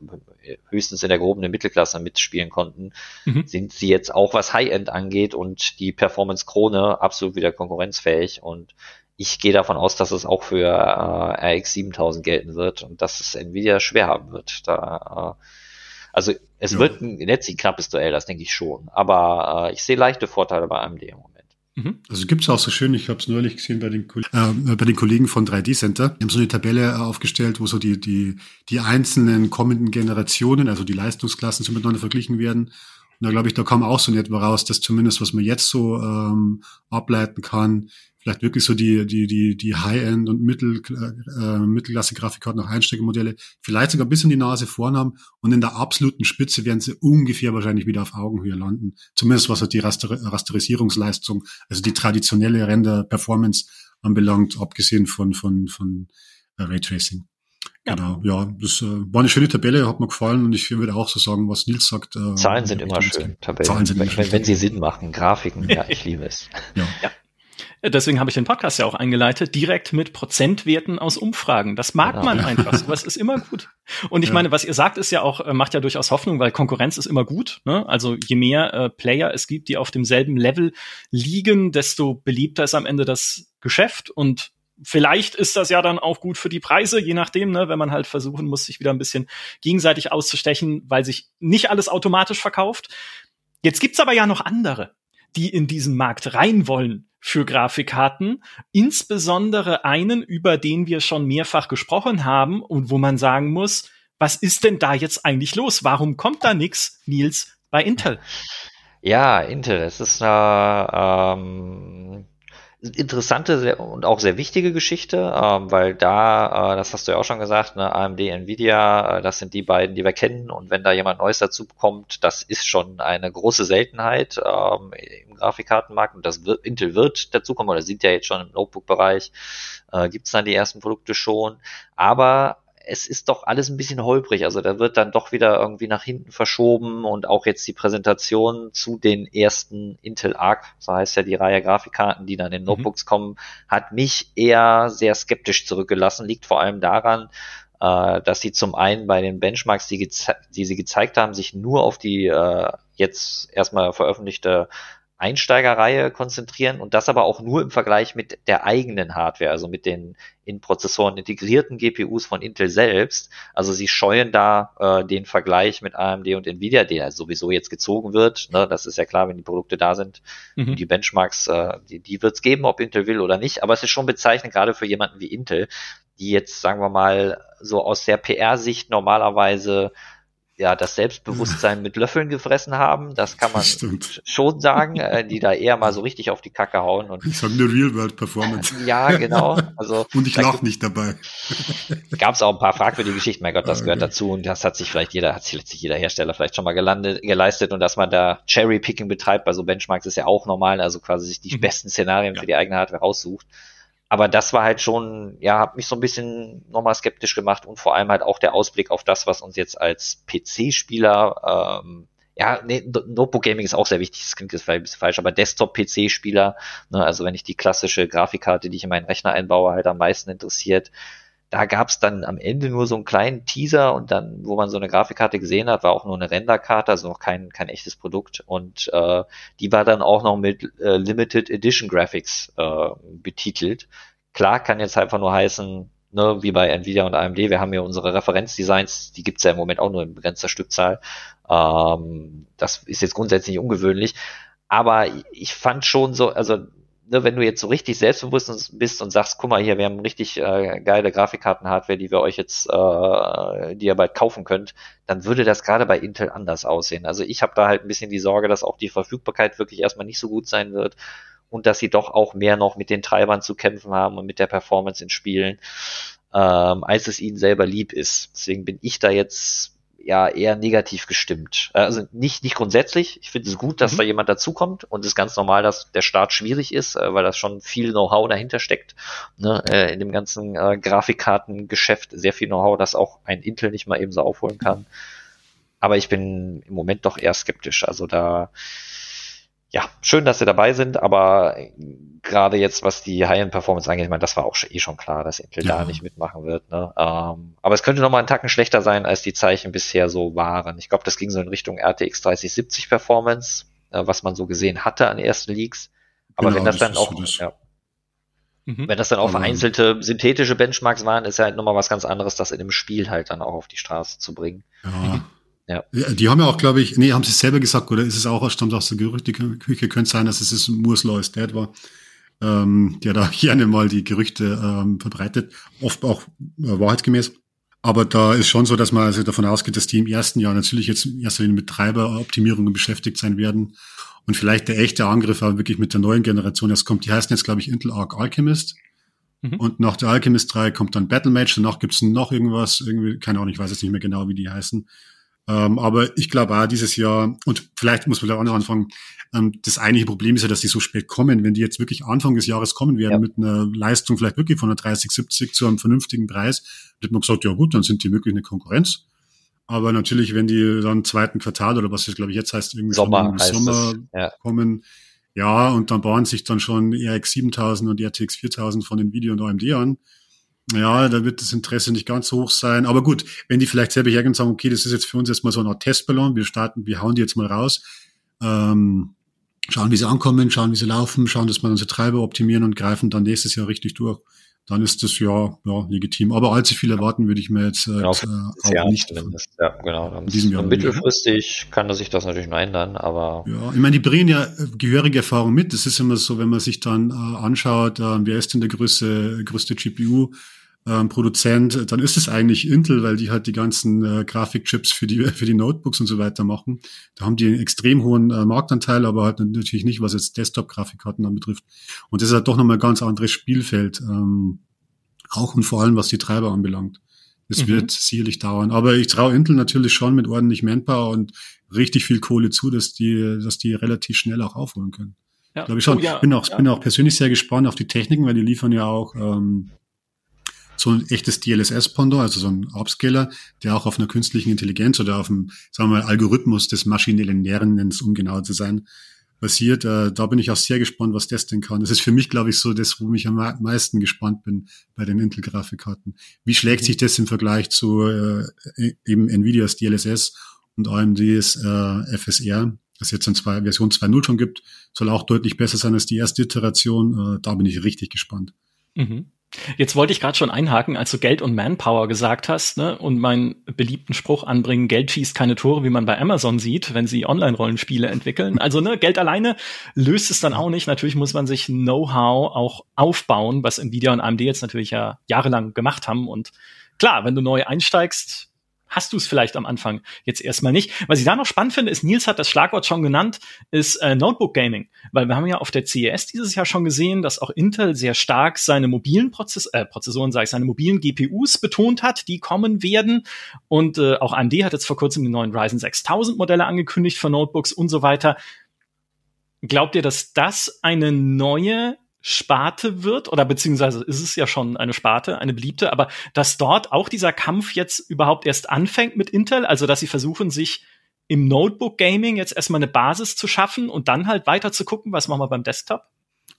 höchstens in der gehobenen Mittelklasse mitspielen konnten, mhm. sind sie jetzt auch was High-End angeht und die Performance-Krone absolut wieder konkurrenzfähig und ich gehe davon aus, dass es auch für äh, RX 7000 gelten wird und dass es Nvidia schwer haben wird. Da äh, also es ja. wird ein letztlich knappes Duell, das denke ich schon. Aber äh, ich sehe leichte Vorteile bei AMD im Moment. Mhm. Also gibt es auch so schön, ich habe es neulich gesehen bei den, äh, bei den Kollegen von 3D Center. Die haben so eine Tabelle äh, aufgestellt, wo so die, die, die einzelnen kommenden Generationen, also die Leistungsklassen so miteinander verglichen werden. Und da glaube ich, da kam auch so etwa raus, dass zumindest, was man jetzt so ähm, ableiten kann, vielleicht wirklich so die, die, die, die High-End und Mittel, äh, Mittelklasse-Grafikkarten, auch Einsteigermodelle, vielleicht sogar ein bisschen die Nase vorn haben und in der absoluten Spitze werden sie ungefähr wahrscheinlich wieder auf Augenhöhe landen. Zumindest was halt die Raster Rasterisierungsleistung, also die traditionelle Render-Performance anbelangt, abgesehen von, von, von äh, Raytracing. Ja. Genau, ja, das äh, war eine schöne Tabelle, hat mir gefallen und ich würde auch so sagen, was Nils sagt. Äh, Zahlen sind immer schön, Tabellen. Zahlen sind wenn, immer schön. wenn sie Sinn machen, Grafiken, ja, ich liebe es. Ja. ja. Deswegen habe ich den Podcast ja auch eingeleitet, direkt mit Prozentwerten aus Umfragen. Das mag genau. man einfach, sowas ist immer gut. Und ich ja. meine, was ihr sagt, ist ja auch, äh, macht ja durchaus Hoffnung, weil Konkurrenz ist immer gut. Ne? Also je mehr äh, Player es gibt, die auf demselben Level liegen, desto beliebter ist am Ende das Geschäft und vielleicht ist das ja dann auch gut für die Preise, je nachdem, ne, wenn man halt versuchen muss, sich wieder ein bisschen gegenseitig auszustechen, weil sich nicht alles automatisch verkauft. Jetzt gibt's aber ja noch andere, die in diesen Markt rein wollen für Grafikkarten, insbesondere einen, über den wir schon mehrfach gesprochen haben und wo man sagen muss, was ist denn da jetzt eigentlich los? Warum kommt da nix, Nils, bei Intel? Ja, Intel, es ist eine ähm, interessante und auch sehr wichtige Geschichte, ähm, weil da, äh, das hast du ja auch schon gesagt, ne, AMD, Nvidia, äh, das sind die beiden, die wir kennen. Und wenn da jemand Neues dazu kommt, das ist schon eine große Seltenheit ähm, im Grafikkartenmarkt. Und das wird, Intel wird dazukommen oder sind ja jetzt schon im Notebook-Bereich, äh, gibt es dann die ersten Produkte schon, aber es ist doch alles ein bisschen holprig. Also da wird dann doch wieder irgendwie nach hinten verschoben und auch jetzt die Präsentation zu den ersten Intel Arc, so heißt ja die Reihe Grafikkarten, die dann in mhm. Notebooks mhm. kommen, hat mich eher sehr skeptisch zurückgelassen. Liegt vor allem daran, äh, dass sie zum einen bei den Benchmarks, die, die sie gezeigt haben, sich nur auf die äh, jetzt erstmal veröffentlichte Einsteigerreihe konzentrieren und das aber auch nur im Vergleich mit der eigenen Hardware, also mit den in Prozessoren integrierten GPUs von Intel selbst. Also sie scheuen da äh, den Vergleich mit AMD und Nvidia, der sowieso jetzt gezogen wird. Ne? Das ist ja klar, wenn die Produkte da sind. Mhm. Die Benchmarks, äh, die, die wird es geben, ob Intel will oder nicht. Aber es ist schon bezeichnend, gerade für jemanden wie Intel, die jetzt, sagen wir mal, so aus der PR-Sicht normalerweise ja, das Selbstbewusstsein mit Löffeln gefressen haben, das kann man Stimmt. schon sagen, äh, die da eher mal so richtig auf die Kacke hauen. Und, ich sage eine Real-World-Performance. ja, genau. Also, und ich lache nicht dabei. Gab es auch ein paar fragwürdige Geschichten, mein Gott, das okay. gehört dazu und das hat sich vielleicht jeder, hat sich letztlich jeder Hersteller vielleicht schon mal gelandet, geleistet und dass man da Cherry-Picking betreibt bei so Benchmarks ist ja auch normal, also quasi sich die mhm. besten Szenarien ja. für die eigene Hardware raussucht aber das war halt schon, ja, hat mich so ein bisschen nochmal skeptisch gemacht und vor allem halt auch der Ausblick auf das, was uns jetzt als PC-Spieler, ähm, ja, nee, Notebook Gaming ist auch sehr wichtig, das klingt jetzt vielleicht ein bisschen falsch, aber Desktop-PC-Spieler, ne, also wenn ich die klassische Grafikkarte, die ich in meinen Rechner einbaue, halt am meisten interessiert, da gab es dann am Ende nur so einen kleinen Teaser und dann, wo man so eine Grafikkarte gesehen hat, war auch nur eine Renderkarte, also noch kein, kein echtes Produkt. Und äh, die war dann auch noch mit äh, Limited Edition Graphics äh, betitelt. Klar kann jetzt einfach nur heißen, ne, wie bei Nvidia und AMD, wir haben hier unsere Referenzdesigns, die gibt's ja im Moment auch nur in begrenzter Stückzahl. Ähm, das ist jetzt grundsätzlich ungewöhnlich. Aber ich fand schon so, also ne, wenn du jetzt so richtig selbstbewusst bist und sagst, guck mal hier, wir haben richtig äh, geile Grafikkarten-Hardware, die wir euch jetzt, äh, die ihr bald kaufen könnt, dann würde das gerade bei Intel anders aussehen. Also ich habe da halt ein bisschen die Sorge, dass auch die Verfügbarkeit wirklich erstmal nicht so gut sein wird und dass sie doch auch mehr noch mit den Treibern zu kämpfen haben und mit der Performance in Spielen, ähm, als es ihnen selber lieb ist. Deswegen bin ich da jetzt ja eher negativ gestimmt. Äh, also nicht, nicht grundsätzlich. Ich finde es gut, dass mhm. da jemand dazukommt und es ist ganz normal, dass der Start schwierig ist, äh, weil das schon viel Know-how dahinter steckt. Ne? Äh, in dem ganzen äh, Grafikkartengeschäft sehr viel Know-how, das auch ein Intel nicht mal eben so aufholen kann. Aber ich bin im Moment doch eher skeptisch. Also da ja, schön, dass sie dabei sind, aber gerade jetzt, was die High-End-Performance angeht, ich meine, das war auch eh schon klar, dass Intel ja. da nicht mitmachen wird. Ne? Ähm, aber es könnte noch mal einen Tacken schlechter sein, als die Zeichen bisher so waren. Ich glaube, das ging so in Richtung RTX 3070 Performance, äh, was man so gesehen hatte an ersten Leaks. Aber genau, wenn das, das dann auch, das. Ja, mhm. wenn das dann auch vereinzelte synthetische Benchmarks waren, ist ja halt nochmal was ganz anderes, das in dem Spiel halt dann auch auf die Straße zu bringen. Ja. Mhm. Ja. Die haben ja auch, glaube ich, nee, haben sie selber gesagt, oder ist es auch, stammt aus der Gerüchteküche, könnte sein, dass es ist Moores Law is Dead war, ähm, der da gerne mal die Gerüchte ähm, verbreitet, oft auch äh, wahrheitsgemäß. Aber da ist schon so, dass man also davon ausgeht, dass die im ersten Jahr natürlich jetzt Linie mit Treiberoptimierungen beschäftigt sein werden und vielleicht der echte Angriff aber wirklich mit der neuen Generation erst kommt. Die heißen jetzt, glaube ich, Intel Arc Alchemist. Mhm. Und nach der Alchemist 3 kommt dann Battle Match, danach gibt's noch irgendwas, irgendwie, keine Ahnung, ich weiß jetzt nicht mehr genau, wie die heißen. Ähm, aber ich glaube auch dieses Jahr, und vielleicht muss man da auch noch anfangen, ähm, das eigentliche Problem ist ja, dass die so spät kommen. Wenn die jetzt wirklich Anfang des Jahres kommen werden ja. mit einer Leistung vielleicht wirklich von einer 30, 70 zu einem vernünftigen Preis, wird man gesagt, ja gut, dann sind die wirklich eine Konkurrenz. Aber natürlich, wenn die dann im zweiten Quartal oder was es glaube ich jetzt heißt, irgendwie Sommer, im Sommer ja. kommen, ja, und dann bauen sich dann schon RX 7000 und RTX 4000 von Nvidia und AMD an. Ja, da wird das Interesse nicht ganz so hoch sein. Aber gut, wenn die vielleicht selber hergehen und sagen, okay, das ist jetzt für uns erstmal so Art Testballon, wir starten, wir hauen die jetzt mal raus, ähm, schauen, wie sie ankommen, schauen, wie sie laufen, schauen, dass wir unsere Treiber optimieren und greifen dann nächstes Jahr richtig durch dann ist das ja, ja legitim. Aber allzu viel erwarten würde ich mir jetzt äh, genau, äh, auch Jahr nicht. Zumindest. Ja, genau. In diesem Jahr mittelfristig kann das sich das natürlich noch ändern, aber. Ja, ich meine, die bringen ja gehörige Erfahrung mit. Das ist immer so, wenn man sich dann äh, anschaut, äh, wer ist denn der größte, größte GPU? Ähm, Produzent, dann ist es eigentlich Intel, weil die halt die ganzen äh, Grafikchips für die für die Notebooks und so weiter machen. Da haben die einen extrem hohen äh, Marktanteil, aber halt natürlich nicht, was jetzt Desktop-Grafikkarten anbetrifft. Und das ist halt doch nochmal ein ganz anderes Spielfeld, ähm, auch und vor allem was die Treiber anbelangt. Es mhm. wird sicherlich dauern. Aber ich traue Intel natürlich schon mit ordentlich Manpower und richtig viel Kohle zu, dass die, dass die relativ schnell auch aufholen können. Ja. Glaube ich schon. Oh, ja. bin auch, ja. bin auch persönlich sehr gespannt auf die Techniken, weil die liefern ja auch ähm, so ein echtes DLSS-Pendant, also so ein Upscaler, der auch auf einer künstlichen Intelligenz oder auf einem, sagen wir mal, Algorithmus des maschinellen Lernens, um genau zu sein, basiert. Äh, da bin ich auch sehr gespannt, was das denn kann. Das ist für mich, glaube ich, so das, wo ich am meisten gespannt bin bei den Intel-Grafikkarten. Wie schlägt mhm. sich das im Vergleich zu äh, e-, eben Nvidias DLSS und AMDs äh, FSR, das jetzt in zwei, Version 2.0 schon gibt, soll auch deutlich besser sein als die erste Iteration. Äh, da bin ich richtig gespannt. Mhm. Jetzt wollte ich gerade schon einhaken, als du Geld und Manpower gesagt hast, ne, und meinen beliebten Spruch anbringen, Geld schießt keine Tore, wie man bei Amazon sieht, wenn sie Online-Rollenspiele entwickeln. Also, ne, Geld alleine löst es dann auch nicht. Natürlich muss man sich Know-how auch aufbauen, was Nvidia und AMD jetzt natürlich ja jahrelang gemacht haben. Und klar, wenn du neu einsteigst, hast du es vielleicht am Anfang jetzt erstmal nicht. Was ich da noch spannend finde, ist, Nils hat das Schlagwort schon genannt, ist äh, Notebook Gaming. Weil wir haben ja auf der CES dieses Jahr schon gesehen, dass auch Intel sehr stark seine mobilen Prozess äh, Prozessoren, sage ich, seine mobilen GPUs betont hat, die kommen werden. Und äh, auch AMD hat jetzt vor kurzem die neuen Ryzen 6000 Modelle angekündigt für Notebooks und so weiter. Glaubt ihr, dass das eine neue Sparte wird, oder beziehungsweise ist es ja schon eine Sparte, eine beliebte, aber dass dort auch dieser Kampf jetzt überhaupt erst anfängt mit Intel, also dass sie versuchen, sich im Notebook Gaming jetzt erstmal eine Basis zu schaffen und dann halt weiter zu gucken, was machen wir beim Desktop?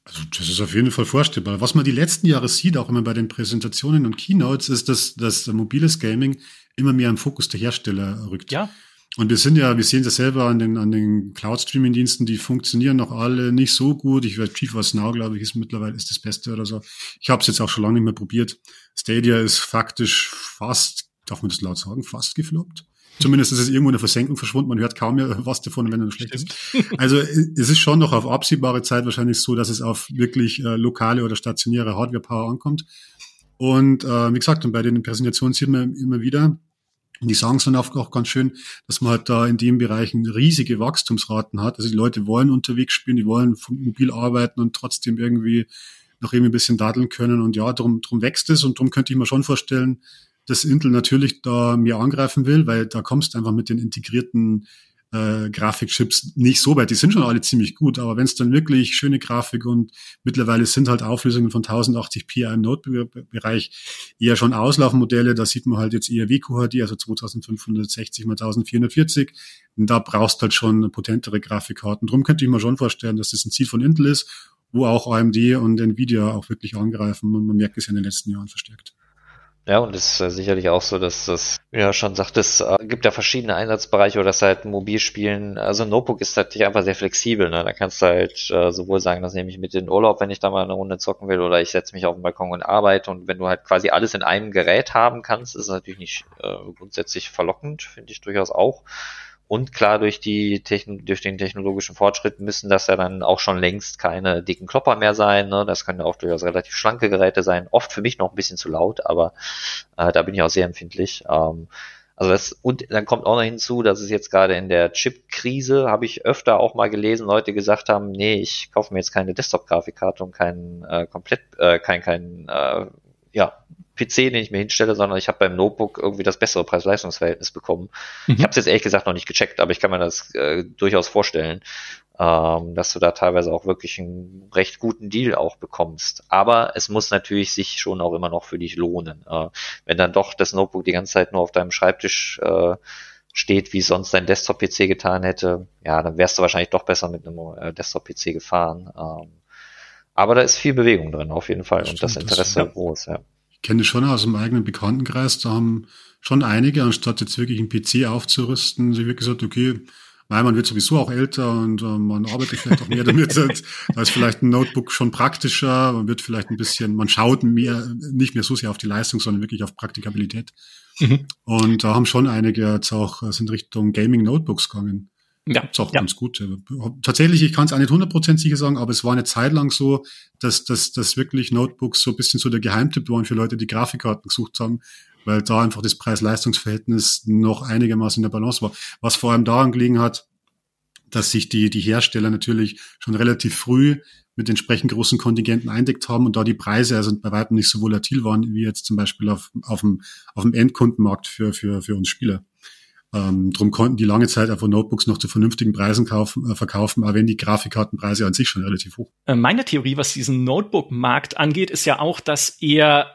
Also das ist auf jeden Fall vorstellbar. Was man die letzten Jahre sieht, auch immer bei den Präsentationen und Keynotes, ist, dass, dass mobiles Gaming immer mehr im Fokus der Hersteller rückt. Ja. Und wir sind ja, wir sehen das selber an den, an den Cloud-Streaming-Diensten, die funktionieren noch alle nicht so gut. Ich weiß, GeForce Now, glaube ich, ist mittlerweile ist das Beste oder so. Ich habe es jetzt auch schon lange nicht mehr probiert. Stadia ist faktisch fast, darf man das laut sagen, fast gefloppt. Zumindest ist es irgendwo in der Versenkung verschwunden. Man hört kaum mehr was davon, wenn es schlecht ist. Also es ist schon noch auf absehbare Zeit wahrscheinlich so, dass es auf wirklich äh, lokale oder stationäre Hardware-Power ankommt. Und äh, wie gesagt, und bei den Präsentationen sieht man immer wieder, und die sagen es dann auch ganz schön, dass man halt da in dem Bereich riesige Wachstumsraten hat. Also die Leute wollen unterwegs spielen, die wollen mobil arbeiten und trotzdem irgendwie noch irgendwie ein bisschen daddeln können. Und ja, darum, darum wächst es und darum könnte ich mir schon vorstellen, dass Intel natürlich da mehr angreifen will, weil da kommst du einfach mit den integrierten äh, Grafikchips nicht so weit. Die sind schon alle ziemlich gut, aber wenn es dann wirklich schöne Grafik und mittlerweile sind halt Auflösungen von 1080p im Notebook-Bereich eher schon Auslaufmodelle, da sieht man halt jetzt eher WQHD, also 2560 x 1440. Und da brauchst halt schon potentere Grafikkarten. Drum könnte ich mir schon vorstellen, dass das ein Ziel von Intel ist, wo auch AMD und Nvidia auch wirklich angreifen. Und man merkt es ja in den letzten Jahren verstärkt. Ja, und es ist äh, sicherlich auch so, dass das, ja schon sagt, es äh, gibt ja verschiedene Einsatzbereiche oder das halt Mobilspielen, also Notebook ist halt einfach sehr flexibel, ne? Da kannst du halt äh, sowohl sagen, das nehme ich mit in den Urlaub, wenn ich da mal eine Runde zocken will, oder ich setze mich auf den Balkon und arbeite und wenn du halt quasi alles in einem Gerät haben kannst, ist es natürlich nicht äh, grundsätzlich verlockend, finde ich durchaus auch. Und klar, durch, die Techn durch den technologischen Fortschritt müssen das ja dann auch schon längst keine dicken Klopper mehr sein. Ne? Das können ja auch durchaus relativ schlanke Geräte sein. Oft für mich noch ein bisschen zu laut, aber äh, da bin ich auch sehr empfindlich. Ähm, also das, und dann kommt auch noch hinzu, dass es jetzt gerade in der Chip-Krise, habe ich öfter auch mal gelesen, Leute gesagt haben, nee, ich kaufe mir jetzt keine Desktop-Grafikkarte und kein äh, komplett, äh, kein, kein äh, ja, PC, den ich mir hinstelle, sondern ich habe beim Notebook irgendwie das bessere Preis-Leistungs-Verhältnis bekommen. Mhm. Ich habe es jetzt ehrlich gesagt noch nicht gecheckt, aber ich kann mir das äh, durchaus vorstellen, ähm, dass du da teilweise auch wirklich einen recht guten Deal auch bekommst. Aber es muss natürlich sich schon auch immer noch für dich lohnen. Äh, wenn dann doch das Notebook die ganze Zeit nur auf deinem Schreibtisch äh, steht, wie sonst dein Desktop-PC getan hätte, ja, dann wärst du wahrscheinlich doch besser mit einem äh, Desktop-PC gefahren. Ähm, aber da ist viel Bewegung drin, auf jeden Fall. Das und das Interesse das, ja. groß, ja kenne das schon aus dem eigenen Bekanntenkreis, da haben schon einige, anstatt jetzt wirklich einen PC aufzurüsten, sie wirklich gesagt, okay, weil man wird sowieso auch älter und äh, man arbeitet vielleicht auch mehr damit. da ist vielleicht ein Notebook schon praktischer, man wird vielleicht ein bisschen, man schaut mehr, nicht mehr so sehr auf die Leistung, sondern wirklich auf Praktikabilität. Mhm. Und da haben schon einige jetzt auch, äh, sind Richtung Gaming Notebooks gegangen. Ja. Ist auch ja. ganz gut. Tatsächlich, ich kann es auch nicht 100% sicher sagen, aber es war eine Zeit lang so, dass, dass, dass wirklich Notebooks so ein bisschen so der Geheimtipp waren für Leute, die Grafikkarten gesucht haben, weil da einfach das Preis-Leistungs-Verhältnis noch einigermaßen in der Balance war. Was vor allem daran gelegen hat, dass sich die, die Hersteller natürlich schon relativ früh mit entsprechend großen Kontingenten eindeckt haben und da die Preise also bei weitem nicht so volatil waren wie jetzt zum Beispiel auf, auf, dem, auf dem Endkundenmarkt für, für, für uns Spieler. Ähm, drum konnten die lange Zeit einfach Notebooks noch zu vernünftigen Preisen kaufen, äh, verkaufen, aber wenn die Grafikkartenpreise an sich schon relativ hoch. Äh, meine Theorie, was diesen Notebook-Markt angeht, ist ja auch, dass er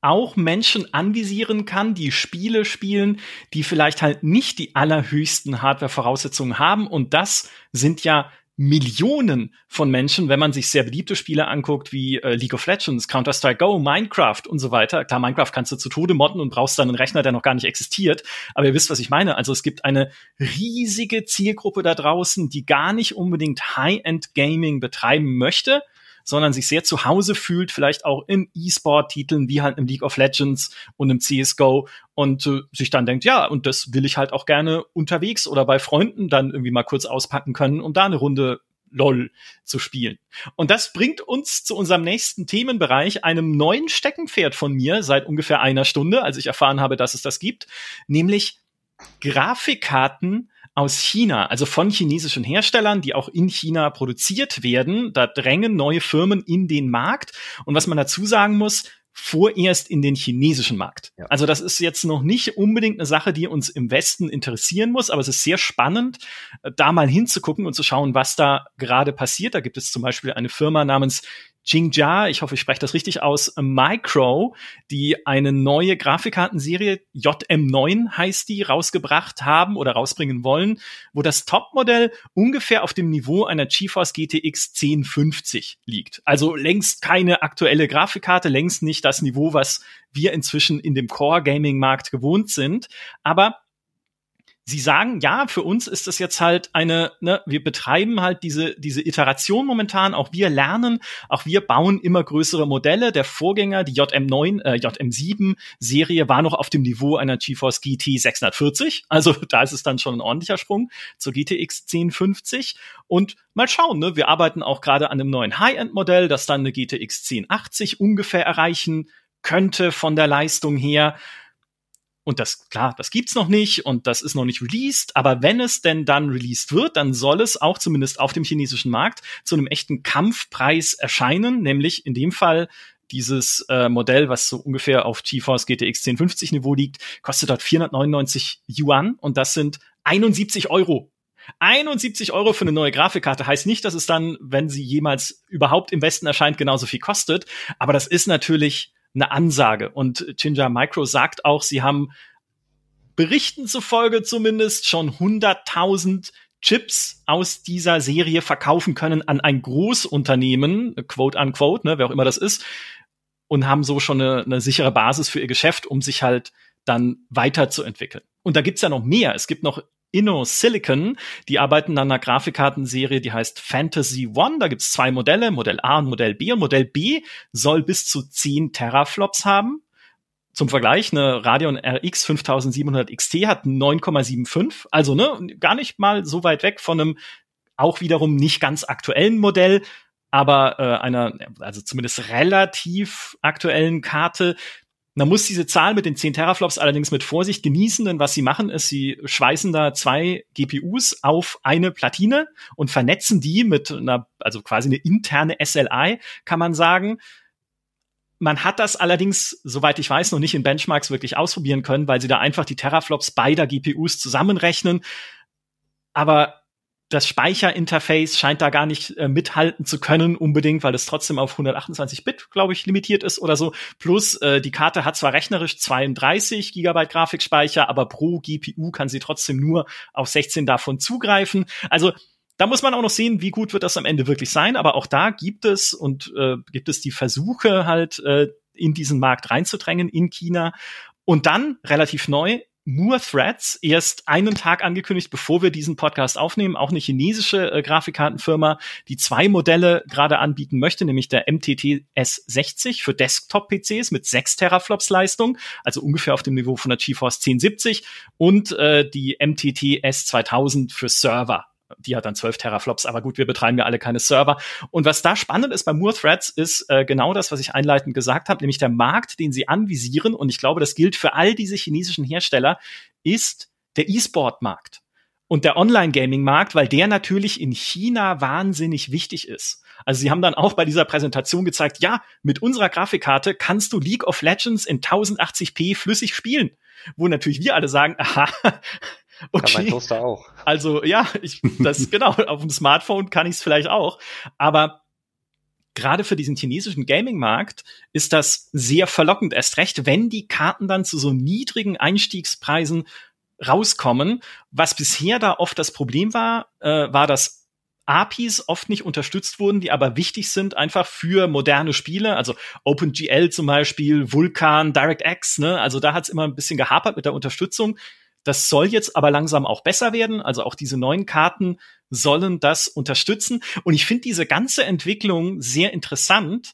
auch Menschen anvisieren kann, die Spiele spielen, die vielleicht halt nicht die allerhöchsten Hardware-Voraussetzungen haben. Und das sind ja Millionen von Menschen, wenn man sich sehr beliebte Spiele anguckt, wie äh, League of Legends, Counter-Strike Go, Minecraft und so weiter. Klar, Minecraft kannst du zu Tode modden und brauchst dann einen Rechner, der noch gar nicht existiert. Aber ihr wisst, was ich meine. Also es gibt eine riesige Zielgruppe da draußen, die gar nicht unbedingt High-End-Gaming betreiben möchte, sondern sich sehr zu Hause fühlt, vielleicht auch in E-Sport-Titeln wie halt im League of Legends und im CSGO und äh, sich dann denkt, ja, und das will ich halt auch gerne unterwegs oder bei Freunden dann irgendwie mal kurz auspacken können, um da eine Runde LOL zu spielen. Und das bringt uns zu unserem nächsten Themenbereich, einem neuen Steckenpferd von mir seit ungefähr einer Stunde, als ich erfahren habe, dass es das gibt, nämlich Grafikkarten aus China, also von chinesischen Herstellern, die auch in China produziert werden. Da drängen neue Firmen in den Markt. Und was man dazu sagen muss, vorerst in den chinesischen Markt. Ja. Also das ist jetzt noch nicht unbedingt eine Sache, die uns im Westen interessieren muss, aber es ist sehr spannend, äh, da mal hinzugucken und zu schauen, was da gerade passiert. Da gibt es zum Beispiel eine Firma namens Jingjia, ich hoffe, ich spreche das richtig aus, Micro, die eine neue Grafikkartenserie, JM9 heißt die, rausgebracht haben oder rausbringen wollen, wo das Topmodell ungefähr auf dem Niveau einer GeForce GTX 1050 liegt. Also längst keine aktuelle Grafikkarte, längst nicht das Niveau, was wir inzwischen in dem Core-Gaming-Markt gewohnt sind. Aber Sie sagen, ja, für uns ist das jetzt halt eine, ne, wir betreiben halt diese, diese Iteration momentan, auch wir lernen, auch wir bauen immer größere Modelle. Der Vorgänger, die JM9, äh, JM7 Serie war noch auf dem Niveau einer GeForce GT 640. Also da ist es dann schon ein ordentlicher Sprung zur GTX 1050. Und mal schauen, ne, wir arbeiten auch gerade an einem neuen High-End-Modell, das dann eine GTX 1080 ungefähr erreichen könnte von der Leistung her. Und das, klar, das gibt's noch nicht und das ist noch nicht released, aber wenn es denn dann released wird, dann soll es auch zumindest auf dem chinesischen Markt zu einem echten Kampfpreis erscheinen, nämlich in dem Fall dieses äh, Modell, was so ungefähr auf GeForce GTX 1050 Niveau liegt, kostet dort 499 Yuan und das sind 71 Euro 71 Euro für eine neue Grafikkarte heißt nicht, dass es dann, wenn sie jemals überhaupt im Westen erscheint, genauso viel kostet. Aber das ist natürlich eine Ansage. Und Ginger Micro sagt auch, sie haben Berichten zufolge zumindest schon 100.000 Chips aus dieser Serie verkaufen können an ein Großunternehmen, quote unquote, ne, wer auch immer das ist, und haben so schon eine, eine sichere Basis für ihr Geschäft, um sich halt dann weiterzuentwickeln. Und da gibt's ja noch mehr. Es gibt noch Inno Silicon. Die arbeiten an einer Grafikkartenserie, die heißt Fantasy One. Da gibt's zwei Modelle, Modell A und Modell B. Und Modell B soll bis zu 10 Teraflops haben. Zum Vergleich, eine Radeon RX 5700 XT hat 9,75, also ne, gar nicht mal so weit weg von einem auch wiederum nicht ganz aktuellen Modell, aber äh, einer, also zumindest relativ aktuellen Karte. Man muss diese Zahl mit den 10 Teraflops allerdings mit Vorsicht genießen, denn was sie machen, ist, sie schweißen da zwei GPUs auf eine Platine und vernetzen die mit einer, also quasi eine interne SLI, kann man sagen. Man hat das allerdings, soweit ich weiß, noch nicht in Benchmarks wirklich ausprobieren können, weil sie da einfach die Teraflops beider GPUs zusammenrechnen. Aber das Speicherinterface scheint da gar nicht äh, mithalten zu können unbedingt, weil es trotzdem auf 128 Bit, glaube ich, limitiert ist oder so. Plus äh, die Karte hat zwar rechnerisch 32 Gigabyte Grafikspeicher, aber pro GPU kann sie trotzdem nur auf 16 davon zugreifen. Also da muss man auch noch sehen, wie gut wird das am Ende wirklich sein. Aber auch da gibt es und äh, gibt es die Versuche halt äh, in diesen Markt reinzudrängen in China. Und dann relativ neu Moore Threads erst einen Tag angekündigt, bevor wir diesen Podcast aufnehmen. Auch eine chinesische äh, Grafikkartenfirma, die zwei Modelle gerade anbieten möchte, nämlich der MTT S60 für Desktop-PCs mit 6 Teraflops Leistung, also ungefähr auf dem Niveau von der GeForce 1070 und äh, die MTT S2000 für Server die hat dann 12 Teraflops, aber gut, wir betreiben ja alle keine Server. Und was da spannend ist bei Moore Threads, ist äh, genau das, was ich einleitend gesagt habe, nämlich der Markt, den sie anvisieren, und ich glaube, das gilt für all diese chinesischen Hersteller, ist der E-Sport-Markt und der Online-Gaming-Markt, weil der natürlich in China wahnsinnig wichtig ist. Also sie haben dann auch bei dieser Präsentation gezeigt, ja, mit unserer Grafikkarte kannst du League of Legends in 1080p flüssig spielen. Wo natürlich wir alle sagen, aha, Okay. Kann mein Toaster auch. Also ja, ich, das genau. Auf dem Smartphone kann ich es vielleicht auch, aber gerade für diesen chinesischen Gaming-Markt ist das sehr verlockend. Erst recht, wenn die Karten dann zu so niedrigen Einstiegspreisen rauskommen. Was bisher da oft das Problem war, äh, war, dass APIs oft nicht unterstützt wurden, die aber wichtig sind einfach für moderne Spiele, also OpenGL zum Beispiel, Vulkan, DirectX, ne? Also da hat es immer ein bisschen gehapert mit der Unterstützung. Das soll jetzt aber langsam auch besser werden. Also auch diese neuen Karten sollen das unterstützen. Und ich finde diese ganze Entwicklung sehr interessant,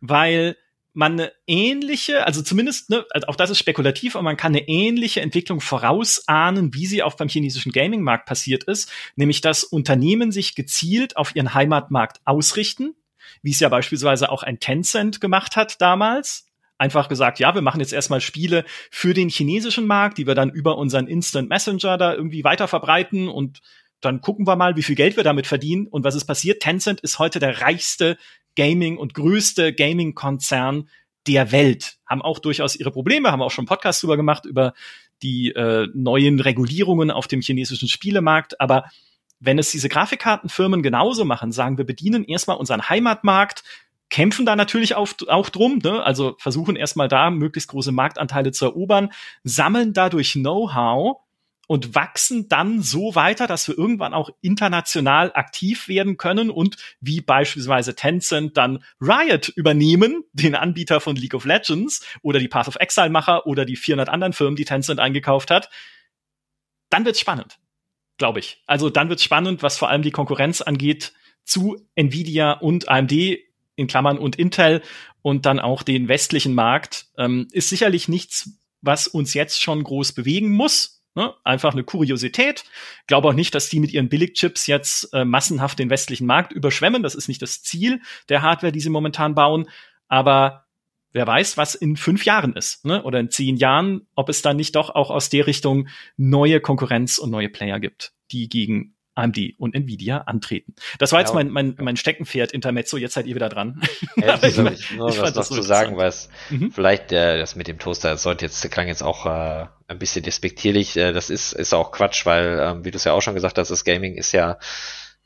weil man eine ähnliche, also zumindest, ne, also auch das ist spekulativ, aber man kann eine ähnliche Entwicklung vorausahnen, wie sie auch beim chinesischen Gaming-Markt passiert ist, nämlich dass Unternehmen sich gezielt auf ihren Heimatmarkt ausrichten, wie es ja beispielsweise auch ein Tencent gemacht hat damals, einfach gesagt, ja, wir machen jetzt erstmal Spiele für den chinesischen Markt, die wir dann über unseren Instant Messenger da irgendwie weiter verbreiten und dann gucken wir mal, wie viel Geld wir damit verdienen und was ist passiert. Tencent ist heute der reichste Gaming und größte Gaming-Konzern der Welt. Haben auch durchaus ihre Probleme, haben auch schon Podcasts drüber gemacht, über die äh, neuen Regulierungen auf dem chinesischen Spielemarkt. Aber wenn es diese Grafikkartenfirmen genauso machen, sagen wir bedienen erstmal unseren Heimatmarkt, kämpfen da natürlich auch, auch drum, ne? also versuchen erstmal da möglichst große Marktanteile zu erobern, sammeln dadurch Know-how und wachsen dann so weiter, dass wir irgendwann auch international aktiv werden können und wie beispielsweise Tencent dann Riot übernehmen, den Anbieter von League of Legends oder die Path of Exile Macher oder die 400 anderen Firmen, die Tencent eingekauft hat, dann wird's spannend, glaube ich. Also dann wird's spannend, was vor allem die Konkurrenz angeht zu Nvidia und AMD in Klammern und Intel und dann auch den westlichen Markt, ähm, ist sicherlich nichts, was uns jetzt schon groß bewegen muss. Ne? Einfach eine Kuriosität. Glaube auch nicht, dass die mit ihren Billigchips jetzt äh, massenhaft den westlichen Markt überschwemmen. Das ist nicht das Ziel der Hardware, die sie momentan bauen. Aber wer weiß, was in fünf Jahren ist, ne? oder in zehn Jahren, ob es dann nicht doch auch aus der Richtung neue Konkurrenz und neue Player gibt, die gegen AMD und Nvidia antreten. Das war jetzt ja, mein, mein, mein Steckenpferd Intermezzo, jetzt seid ihr wieder dran. Ja, ich, ich, nur ich was noch zu sagen, was mhm. vielleicht der, das mit dem Toaster, das sollte jetzt, klang jetzt auch äh, ein bisschen despektierlich, äh, das ist, ist auch Quatsch, weil, ähm, wie du es ja auch schon gesagt hast, das Gaming ist ja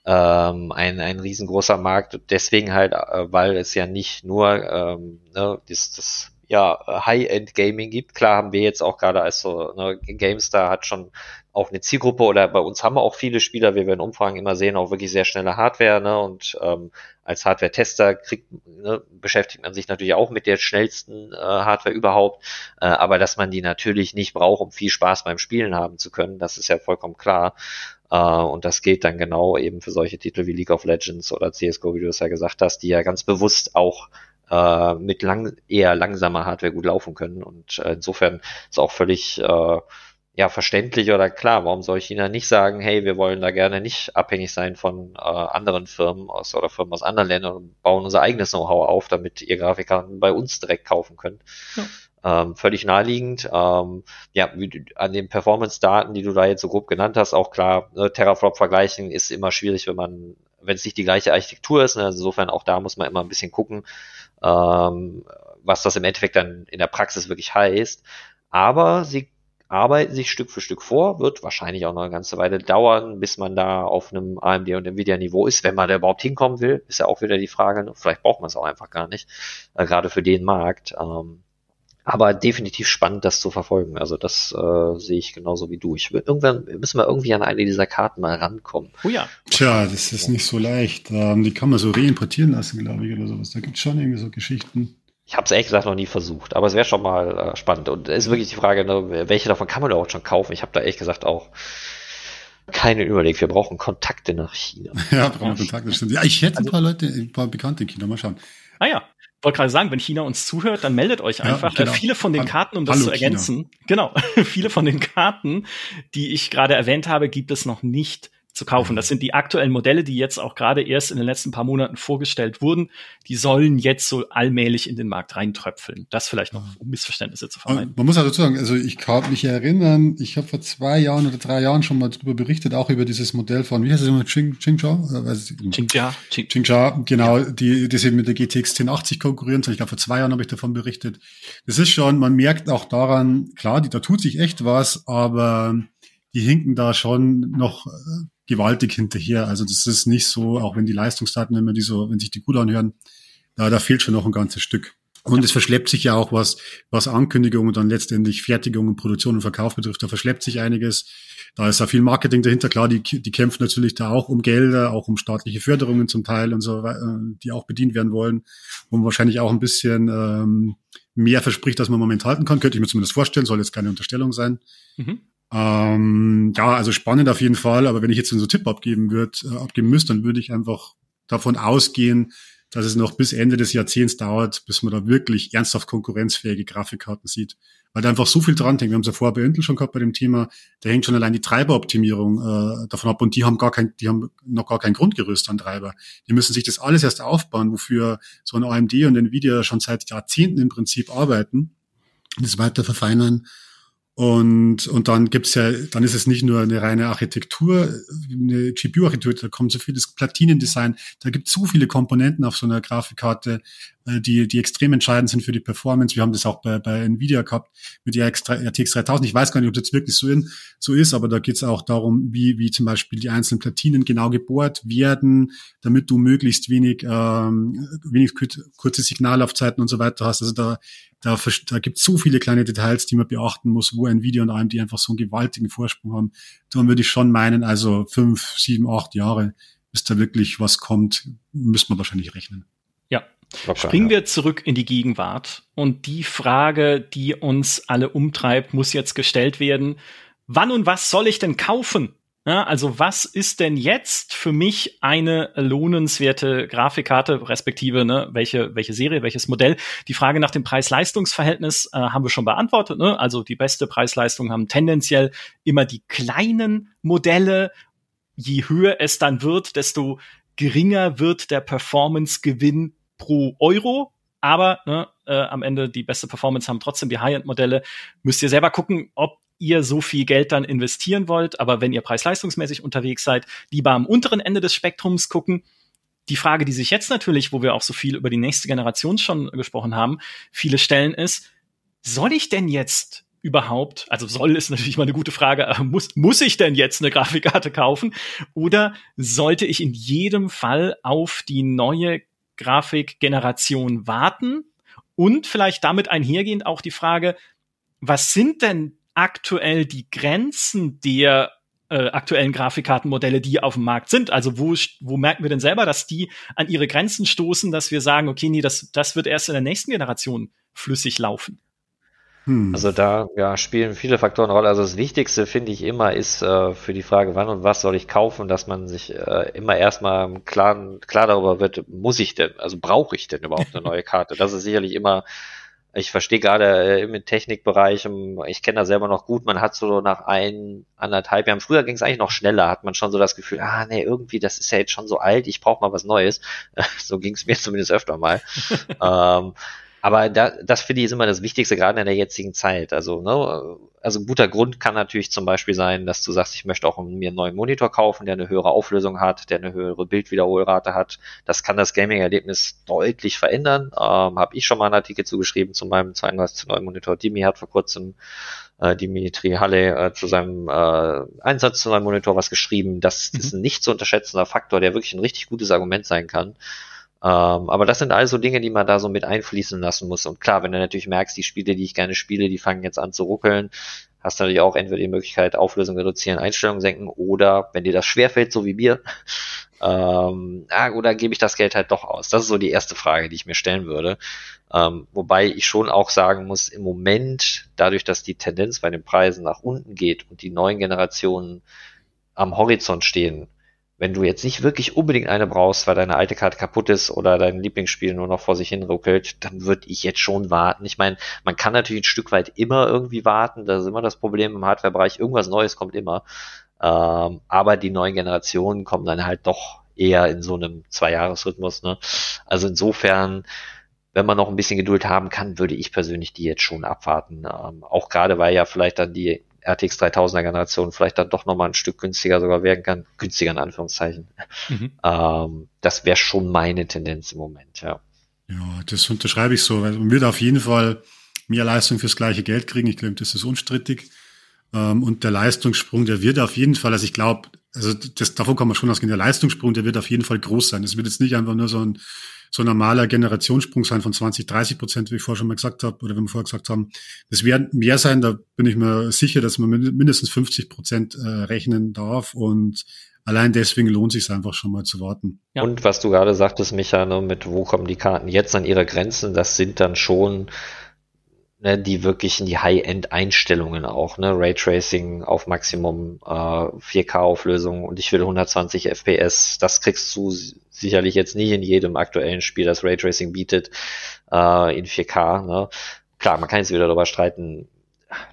ähm, ein, ein riesengroßer Markt, deswegen halt, äh, weil es ja nicht nur ähm, ne, das, das ja, High-End-Gaming gibt. Klar haben wir jetzt auch gerade als so, ne, GameStar hat schon auch eine Zielgruppe oder bei uns haben wir auch viele Spieler, wie wir in Umfragen immer sehen, auch wirklich sehr schnelle Hardware, ne? Und ähm, als Hardware-Tester kriegt, ne, beschäftigt man sich natürlich auch mit der schnellsten äh, Hardware überhaupt, äh, aber dass man die natürlich nicht braucht, um viel Spaß beim Spielen haben zu können, das ist ja vollkommen klar. Uh, und das gilt dann genau eben für solche Titel wie League of Legends oder CSGO, wie du es ja gesagt hast, die ja ganz bewusst auch äh, mit lang eher langsamer Hardware gut laufen können. Und äh, insofern ist auch völlig äh, ja verständlich oder klar, warum soll China nicht sagen, hey, wir wollen da gerne nicht abhängig sein von äh, anderen Firmen aus oder Firmen aus anderen Ländern und bauen unser eigenes Know-how auf, damit ihr Grafikkarten bei uns direkt kaufen könnt. Ja. Ähm, völlig naheliegend. Ähm, ja, wie, an den Performance-Daten, die du da jetzt so grob genannt hast, auch klar, ne, Teraflop vergleichen ist immer schwierig, wenn man, wenn es nicht die gleiche Architektur ist. Ne? Also insofern auch da muss man immer ein bisschen gucken, ähm, was das im Endeffekt dann in der Praxis wirklich heißt. Aber sie arbeiten sich Stück für Stück vor, wird wahrscheinlich auch noch eine ganze Weile dauern, bis man da auf einem AMD und Nvidia Niveau ist, wenn man da überhaupt hinkommen will, ist ja auch wieder die Frage, vielleicht braucht man es auch einfach gar nicht, äh, gerade für den Markt. Ähm, aber definitiv spannend, das zu verfolgen. Also das äh, sehe ich genauso wie du. Ich will, irgendwann müssen wir irgendwie an eine dieser Karten mal rankommen. Oh ja. Tja, das ist nicht so leicht. Ähm, die kann man so reimportieren lassen, glaube ich, oder sowas. Da gibt es schon irgendwie so Geschichten. Ich habe es ehrlich gesagt noch nie versucht, aber es wäre schon mal äh, spannend. Und es ist wirklich die Frage, ne, welche davon kann man überhaupt schon kaufen? Ich habe da ehrlich gesagt auch keinen Überblick. Wir brauchen Kontakte nach China. Ja, brauchen Kontakte, stimmt. Ja, ich hätte ein also paar Leute, ein paar Bekannte in China. Mal schauen. Ah ja, wollte gerade sagen, wenn China uns zuhört, dann meldet euch einfach. Ja, genau. viele von den Karten, um das Hallo, zu ergänzen, China. genau, viele von den Karten, die ich gerade erwähnt habe, gibt es noch nicht zu kaufen. Das sind die aktuellen Modelle, die jetzt auch gerade erst in den letzten paar Monaten vorgestellt wurden. Die sollen jetzt so allmählich in den Markt reintröpfeln. Das vielleicht noch, um Missverständnisse zu vermeiden. Man muss also sagen, also ich kann mich erinnern, ich habe vor zwei Jahren oder drei Jahren schon mal darüber berichtet, auch über dieses Modell von, wie heißt es immer, Ching, Qingzhou? Qingzhou. Qingzhou, genau, die, die sie mit der GTX 1080 konkurrieren. Ich glaube, vor zwei Jahren habe ich davon berichtet. Das ist schon, man merkt auch daran, klar, die, da tut sich echt was, aber die hinken da schon noch äh, gewaltig hinterher. Also das ist nicht so, auch wenn die Leistungsdaten, wenn man die so, wenn sich die gut anhören, da, da fehlt schon noch ein ganzes Stück. Und es verschleppt sich ja auch was, was Ankündigungen und dann letztendlich Fertigung und Produktion und Verkauf betrifft. Da verschleppt sich einiges. Da ist ja viel Marketing dahinter. Klar, die, die kämpfen natürlich da auch um Gelder, auch um staatliche Förderungen zum Teil und so, äh, die auch bedient werden wollen, wo wahrscheinlich auch ein bisschen ähm, mehr verspricht, als man momentan halten kann. Könnte ich mir zumindest vorstellen, soll jetzt keine Unterstellung sein. Mhm. Ähm, ja, also spannend auf jeden Fall, aber wenn ich jetzt so einen Tipp abgeben würde, äh, abgeben müsste, dann würde ich einfach davon ausgehen, dass es noch bis Ende des Jahrzehnts dauert, bis man da wirklich ernsthaft konkurrenzfähige Grafikkarten sieht. Weil da einfach so viel dran hängt. Wir haben es ja vorher bei Intel schon gehabt bei dem Thema, da hängt schon allein die Treiberoptimierung äh, davon ab und die haben gar kein, die haben noch gar kein Grundgerüst an Treiber. Die müssen sich das alles erst aufbauen, wofür so ein AMD und Nvidia schon seit Jahrzehnten im Prinzip arbeiten, das weiter verfeinern. Und, und dann gibt's ja, dann ist es nicht nur eine reine Architektur, eine GPU-Architektur, da kommt so vieles Platinendesign, da gibt so viele Komponenten auf so einer Grafikkarte, die, die extrem entscheidend sind für die Performance. Wir haben das auch bei, bei Nvidia gehabt mit der RTX 3000. Ich weiß gar nicht, ob das wirklich so, in, so ist, aber da geht es auch darum, wie, wie zum Beispiel die einzelnen Platinen genau gebohrt werden, damit du möglichst wenig, ähm, wenig kurze Signallaufzeiten und so weiter hast. Also da, da, da gibt es so viele kleine Details, die man beachten muss, wo Nvidia und AMD einfach so einen gewaltigen Vorsprung haben. Dann würde ich schon meinen, also fünf, sieben, acht Jahre, bis da wirklich was kommt, müsste man wahrscheinlich rechnen. Locker, Springen wir zurück in die Gegenwart. Und die Frage, die uns alle umtreibt, muss jetzt gestellt werden. Wann und was soll ich denn kaufen? Ja, also was ist denn jetzt für mich eine lohnenswerte Grafikkarte, respektive ne, welche, welche Serie, welches Modell? Die Frage nach dem Preis-Leistungs-Verhältnis äh, haben wir schon beantwortet. Ne? Also die beste Preis-Leistung haben tendenziell immer die kleinen Modelle. Je höher es dann wird, desto geringer wird der Performance-Gewinn pro Euro, aber ne, äh, am Ende die beste Performance haben trotzdem die High-End-Modelle. Müsst ihr selber gucken, ob ihr so viel Geld dann investieren wollt. Aber wenn ihr preis-leistungsmäßig unterwegs seid, lieber am unteren Ende des Spektrums gucken. Die Frage, die sich jetzt natürlich, wo wir auch so viel über die nächste Generation schon gesprochen haben, viele stellen ist, soll ich denn jetzt überhaupt, also soll ist natürlich mal eine gute Frage, muss, muss ich denn jetzt eine Grafikkarte kaufen? Oder sollte ich in jedem Fall auf die neue Grafikgeneration warten? Und vielleicht damit einhergehend auch die Frage, was sind denn aktuell die Grenzen der äh, aktuellen Grafikkartenmodelle, die auf dem Markt sind? Also wo, wo merken wir denn selber, dass die an ihre Grenzen stoßen, dass wir sagen, okay, nee, das, das wird erst in der nächsten Generation flüssig laufen? Hm. Also da ja, spielen viele Faktoren eine Rolle. Also das Wichtigste finde ich immer ist äh, für die Frage, wann und was soll ich kaufen, dass man sich äh, immer erstmal klar, klar darüber wird, muss ich denn, also brauche ich denn überhaupt eine neue Karte? Das ist sicherlich immer, ich verstehe gerade äh, im Technikbereich, ich kenne das selber noch gut, man hat so nach ein, anderthalb Jahren, früher ging es eigentlich noch schneller, hat man schon so das Gefühl, ah nee, irgendwie, das ist ja jetzt schon so alt, ich brauche mal was Neues. so ging es mir zumindest öfter mal. ähm, aber da, das finde ich ist immer das Wichtigste, gerade in der jetzigen Zeit. Also, ne, also ein guter Grund kann natürlich zum Beispiel sein, dass du sagst, ich möchte auch mir einen neuen Monitor kaufen, der eine höhere Auflösung hat, der eine höhere Bildwiederholrate hat. Das kann das Gaming-Erlebnis deutlich verändern. Ähm, Habe ich schon mal einen Artikel zugeschrieben zu meinem 32 neuen Monitor. Dimi hat vor kurzem äh, Dimitri Halle äh, zu seinem äh, Einsatz zu seinem Monitor was geschrieben. Das mhm. ist ein nicht zu unterschätzender Faktor, der wirklich ein richtig gutes Argument sein kann. Ähm, aber das sind also Dinge, die man da so mit einfließen lassen muss. Und klar, wenn du natürlich merkst, die Spiele, die ich gerne spiele, die fangen jetzt an zu ruckeln, hast du natürlich auch entweder die Möglichkeit, Auflösung reduzieren, Einstellungen senken oder, wenn dir das schwerfällt, so wie mir, ähm, ja, oder gebe ich das Geld halt doch aus? Das ist so die erste Frage, die ich mir stellen würde. Ähm, wobei ich schon auch sagen muss, im Moment, dadurch, dass die Tendenz bei den Preisen nach unten geht und die neuen Generationen am Horizont stehen, wenn du jetzt nicht wirklich unbedingt eine brauchst, weil deine alte Karte kaputt ist oder dein Lieblingsspiel nur noch vor sich hin ruckelt, dann würde ich jetzt schon warten. Ich meine, man kann natürlich ein Stück weit immer irgendwie warten. Das ist immer das Problem im Hardware-Bereich. Irgendwas Neues kommt immer. Ähm, aber die neuen Generationen kommen dann halt doch eher in so einem Zwei-Jahres-Rhythmus. Ne? Also insofern, wenn man noch ein bisschen Geduld haben kann, würde ich persönlich die jetzt schon abwarten. Ähm, auch gerade, weil ja vielleicht dann die RTX 3000er Generation vielleicht dann doch nochmal ein Stück günstiger sogar werden kann. Günstiger in Anführungszeichen. Mhm. Ähm, das wäre schon meine Tendenz im Moment, ja. Ja, das unterschreibe ich so. Man wird auf jeden Fall mehr Leistung fürs gleiche Geld kriegen. Ich glaube, das ist unstrittig. Ähm, und der Leistungssprung, der wird auf jeden Fall, also ich glaube, also das, davon kann man schon ausgehen, der Leistungssprung, der wird auf jeden Fall groß sein. Es wird jetzt nicht einfach nur so ein so ein normaler Generationssprung sein von 20, 30 Prozent, wie ich vorher schon mal gesagt habe, oder wenn wir vorher gesagt haben. Das werden mehr sein, da bin ich mir sicher, dass man mindestens 50 Prozent äh, rechnen darf und allein deswegen lohnt sich einfach schon mal zu warten. Ja. Und was du gerade sagtest, Micha, ne, mit wo kommen die Karten jetzt an ihre Grenzen, das sind dann schon ne, die wirklichen die High-End-Einstellungen auch, ne, Raytracing auf Maximum äh, 4K-Auflösung und ich will 120 FPS, das kriegst du sicherlich jetzt nicht in jedem aktuellen Spiel, das Raytracing bietet, äh, in 4K. Ne? Klar, man kann jetzt wieder darüber streiten,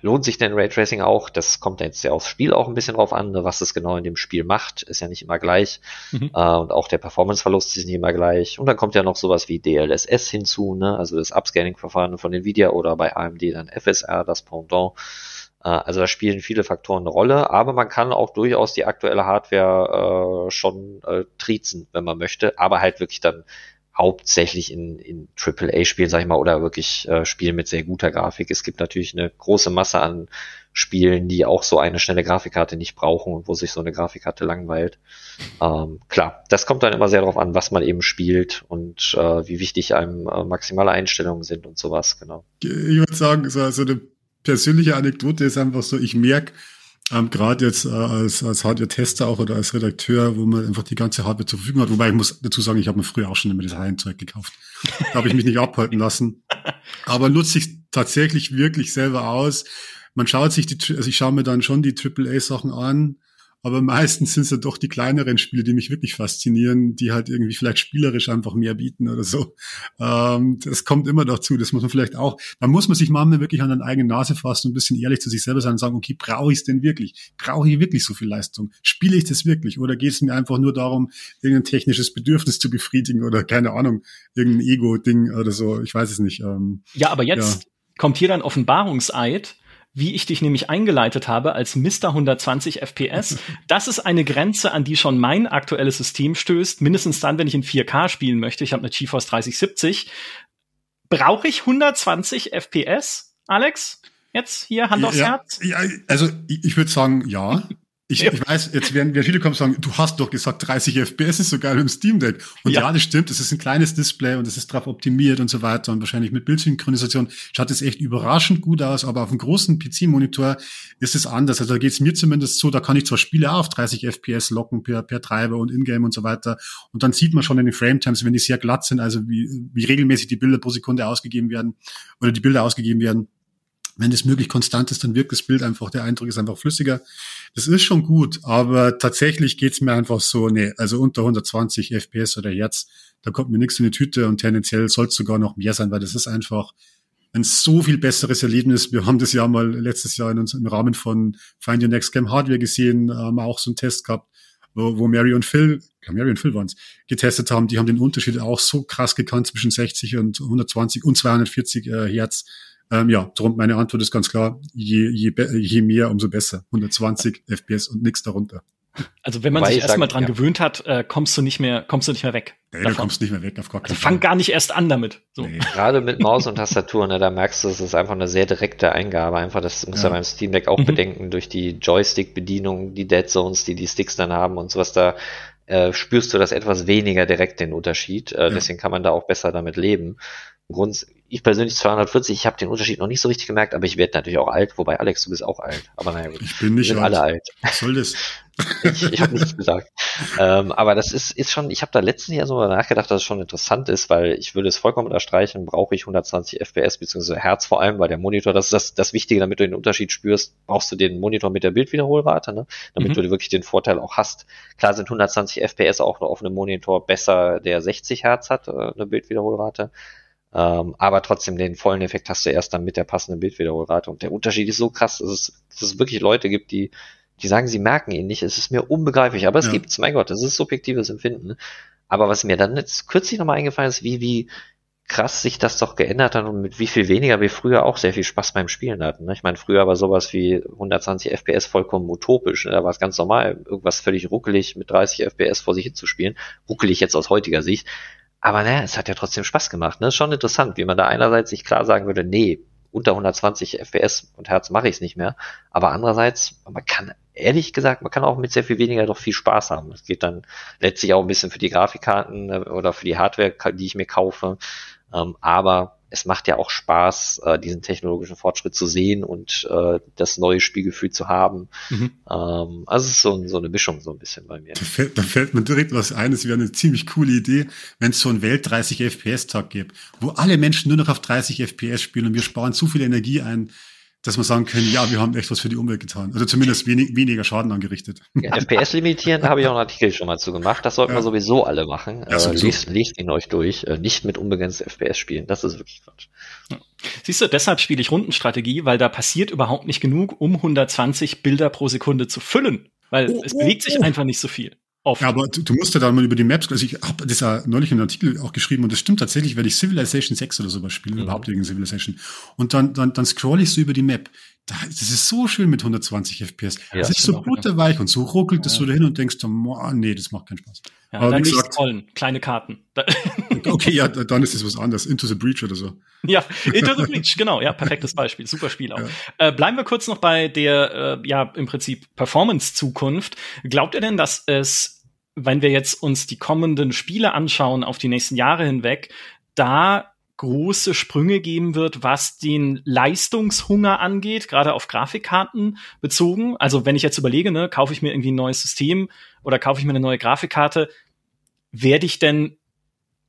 lohnt sich denn Raytracing auch? Das kommt jetzt ja aufs Spiel auch ein bisschen drauf an, ne? was es genau in dem Spiel macht, ist ja nicht immer gleich. Mhm. Äh, und auch der Performanceverlust ist nicht immer gleich. Und dann kommt ja noch sowas wie DLSS hinzu, ne? also das Upscaling-Verfahren von Nvidia oder bei AMD dann FSR, das Pendant. Äh, also da spielen viele Faktoren eine Rolle, aber man kann auch durchaus die aktuelle Hardware äh, schon äh, triezen, wenn man möchte, aber halt wirklich dann hauptsächlich in, in AAA-Spielen, sag ich mal, oder wirklich äh, Spielen mit sehr guter Grafik. Es gibt natürlich eine große Masse an Spielen, die auch so eine schnelle Grafikkarte nicht brauchen und wo sich so eine Grafikkarte langweilt. Ähm, klar, das kommt dann immer sehr darauf an, was man eben spielt und äh, wie wichtig einem äh, maximale Einstellungen sind und sowas, genau. Ich würde sagen, so, so eine persönliche Anekdote ist einfach so, ich merke, ähm, gerade jetzt äh, als, als Hardware-Tester auch oder als Redakteur, wo man einfach die ganze Hardware zur Verfügung hat. Wobei ich muss dazu sagen, ich habe mir früher auch schon immer das High-End-Zeug gekauft. Da habe ich mich nicht abhalten lassen. Aber nutze ich tatsächlich wirklich selber aus. Man schaut sich die, also ich schaue mir dann schon die AAA-Sachen an, aber meistens sind es ja doch die kleineren Spiele, die mich wirklich faszinieren, die halt irgendwie vielleicht spielerisch einfach mehr bieten oder so. Ähm, das kommt immer dazu. Das muss man vielleicht auch, da muss man sich manchmal wirklich an den eigenen Nase fassen und ein bisschen ehrlich zu sich selber sein und sagen, okay, brauche ich es denn wirklich? Brauche ich wirklich so viel Leistung? Spiele ich das wirklich? Oder geht es mir einfach nur darum, irgendein technisches Bedürfnis zu befriedigen oder keine Ahnung, irgendein Ego-Ding oder so? Ich weiß es nicht. Ähm, ja, aber jetzt ja. kommt hier dann Offenbarungseid wie ich dich nämlich eingeleitet habe als Mr. 120 FPS. Das ist eine Grenze, an die schon mein aktuelles System stößt, mindestens dann, wenn ich in 4K spielen möchte. Ich habe eine GeForce 3070. Brauche ich 120 FPS, Alex? Jetzt hier Hand aufs ja, Herz? Ja, also ich, ich würde sagen, ja. Ich, ja. ich weiß, jetzt werden, werden viele kommen und sagen, du hast doch gesagt, 30 FPS ist so geil im Steam Deck. Und ja. ja, das stimmt, es ist ein kleines Display und es ist drauf optimiert und so weiter und wahrscheinlich mit Bildsynchronisation schaut es echt überraschend gut aus, aber auf einem großen PC-Monitor ist es anders. Also da geht es mir zumindest so, da kann ich zwar Spiele auf 30 FPS locken per, per Treiber und Ingame und so weiter. Und dann sieht man schon in den Frame-Times, wenn die sehr glatt sind, also wie, wie regelmäßig die Bilder pro Sekunde ausgegeben werden oder die Bilder ausgegeben werden, wenn es möglich konstant ist, dann wirkt das Bild einfach, der Eindruck ist einfach flüssiger. Das ist schon gut, aber tatsächlich geht's mir einfach so, nee, also unter 120 FPS oder Hertz, da kommt mir nichts in die Tüte und tendenziell soll es sogar noch mehr sein, weil das ist einfach ein so viel besseres Erlebnis. Wir haben das ja mal letztes Jahr in uns, im Rahmen von Find Your Next Game Hardware gesehen, haben auch so einen Test gehabt, wo, wo Mary und Phil, ja, Mary und Phil waren's, getestet haben. Die haben den Unterschied auch so krass gekannt zwischen 60 und 120 und 240 äh, Hertz. Ähm, ja, darum meine Antwort ist ganz klar, je, je, je mehr, umso besser. 120 FPS und nichts darunter. Also wenn man Weil sich erstmal dran ja. gewöhnt hat, äh, kommst du nicht mehr, kommst du nicht mehr weg. Nee, davon. du kommst nicht mehr weg, auf gar keinen also fang gar nicht erst an damit. So. Nee. Gerade mit Maus und Tastatur, ne, da merkst du, es ist einfach eine sehr direkte Eingabe. Einfach, das muss ja beim Steam Deck auch mhm. bedenken, durch die Joystick-Bedienung, die Dead Zones, die die Sticks dann haben und sowas, da äh, spürst du das etwas weniger direkt den Unterschied. Äh, ja. Deswegen kann man da auch besser damit leben. Grund, ich persönlich 240, ich habe den Unterschied noch nicht so richtig gemerkt, aber ich werde natürlich auch alt, wobei Alex, du bist auch alt. Aber naja, gut. Ich bin nicht Wir sind alt. alle alt. Was soll das? ich ich habe nichts gesagt. ähm, aber das ist, ist schon, ich habe da letzten Jahr so mal nachgedacht, dass es schon interessant ist, weil ich würde es vollkommen unterstreichen, brauche ich 120 FPS bzw. Hertz vor allem, weil der Monitor, das ist das, das Wichtige, damit du den Unterschied spürst, brauchst du den Monitor mit der Bildwiederholrate, ne? damit mhm. du wirklich den Vorteil auch hast. Klar sind 120 FPS auch auf einem Monitor besser, der 60 Hertz hat, äh, eine Bildwiederholrate. Ähm, aber trotzdem den vollen Effekt hast du erst dann mit der passenden Bildwiederholrate. Und der Unterschied ist so krass, dass es, dass es wirklich Leute gibt, die, die sagen, sie merken ihn nicht. Es ist mir unbegreiflich. Aber es ja. gibt's, mein Gott, das ist subjektives Empfinden. Aber was mir dann jetzt kürzlich nochmal eingefallen ist, wie, wie krass sich das doch geändert hat und mit wie viel weniger wir früher auch sehr viel Spaß beim Spielen hatten. Ne? Ich meine, früher war sowas wie 120 FPS vollkommen utopisch. Ne? Da war es ganz normal, irgendwas völlig ruckelig mit 30 FPS vor sich hin zu spielen. Ruckelig jetzt aus heutiger Sicht. Aber ne, es hat ja trotzdem Spaß gemacht. Ne? Ist schon interessant, wie man da einerseits sich klar sagen würde, nee, unter 120 FPS und Hertz mache ich es nicht mehr. Aber andererseits, man kann, ehrlich gesagt, man kann auch mit sehr viel weniger doch viel Spaß haben. Es geht dann letztlich auch ein bisschen für die Grafikkarten äh, oder für die Hardware, die ich mir kaufe. Ähm, aber es macht ja auch Spaß, äh, diesen technologischen Fortschritt zu sehen und äh, das neue Spielgefühl zu haben. Mhm. Ähm, also es ist so, so, eine Mischung so ein bisschen bei mir. Da fällt, da fällt mir direkt was ein, es wäre eine ziemlich coole Idee, wenn es so einen Welt 30 FPS-Tag gibt, wo alle Menschen nur noch auf 30 FPS spielen und wir sparen zu viel Energie ein, dass wir sagen können, ja, wir haben echt was für die Umwelt getan. Also zumindest wenig, weniger Schaden angerichtet. Ja, FPS limitieren, da habe ich auch einen Artikel schon mal zu gemacht. Das sollten ja. wir sowieso alle machen. Ja, äh, lest, lest ihn euch durch. Äh, nicht mit unbegrenzt FPS spielen. Das ist wirklich Quatsch. Ja. Siehst du, deshalb spiele ich Rundenstrategie, weil da passiert überhaupt nicht genug, um 120 Bilder pro Sekunde zu füllen. Weil oh, es bewegt oh, sich oh. einfach nicht so viel. Oft. Ja, aber du, du musst ja da mal über die Maps, also ich habe das ja neulich in einem Artikel auch geschrieben und das stimmt tatsächlich, wenn ich Civilization 6 oder sowas spiele, mhm. überhaupt irgendeine Civilization, und dann, dann, dann scroll ich so über die Map. Das ist so schön mit 120 FPS. Ja, das ist so butterweich und so ruckelt ja. das so dahin und denkst, oh, nee, das macht keinen Spaß. Ja, aber dann wie gesagt, scrollen, kleine Karten. okay, ja, dann ist es was anderes. Into the Breach oder so. Ja, Into the Breach, genau, ja, perfektes Beispiel, super Spiel auch. Ja. Äh, bleiben wir kurz noch bei der, äh, ja, im Prinzip Performance-Zukunft. Glaubt ihr denn, dass es wenn wir jetzt uns die kommenden Spiele anschauen auf die nächsten Jahre hinweg, da große Sprünge geben wird, was den Leistungshunger angeht, gerade auf Grafikkarten bezogen. Also wenn ich jetzt überlege, ne, kaufe ich mir irgendwie ein neues System oder kaufe ich mir eine neue Grafikkarte, werde ich denn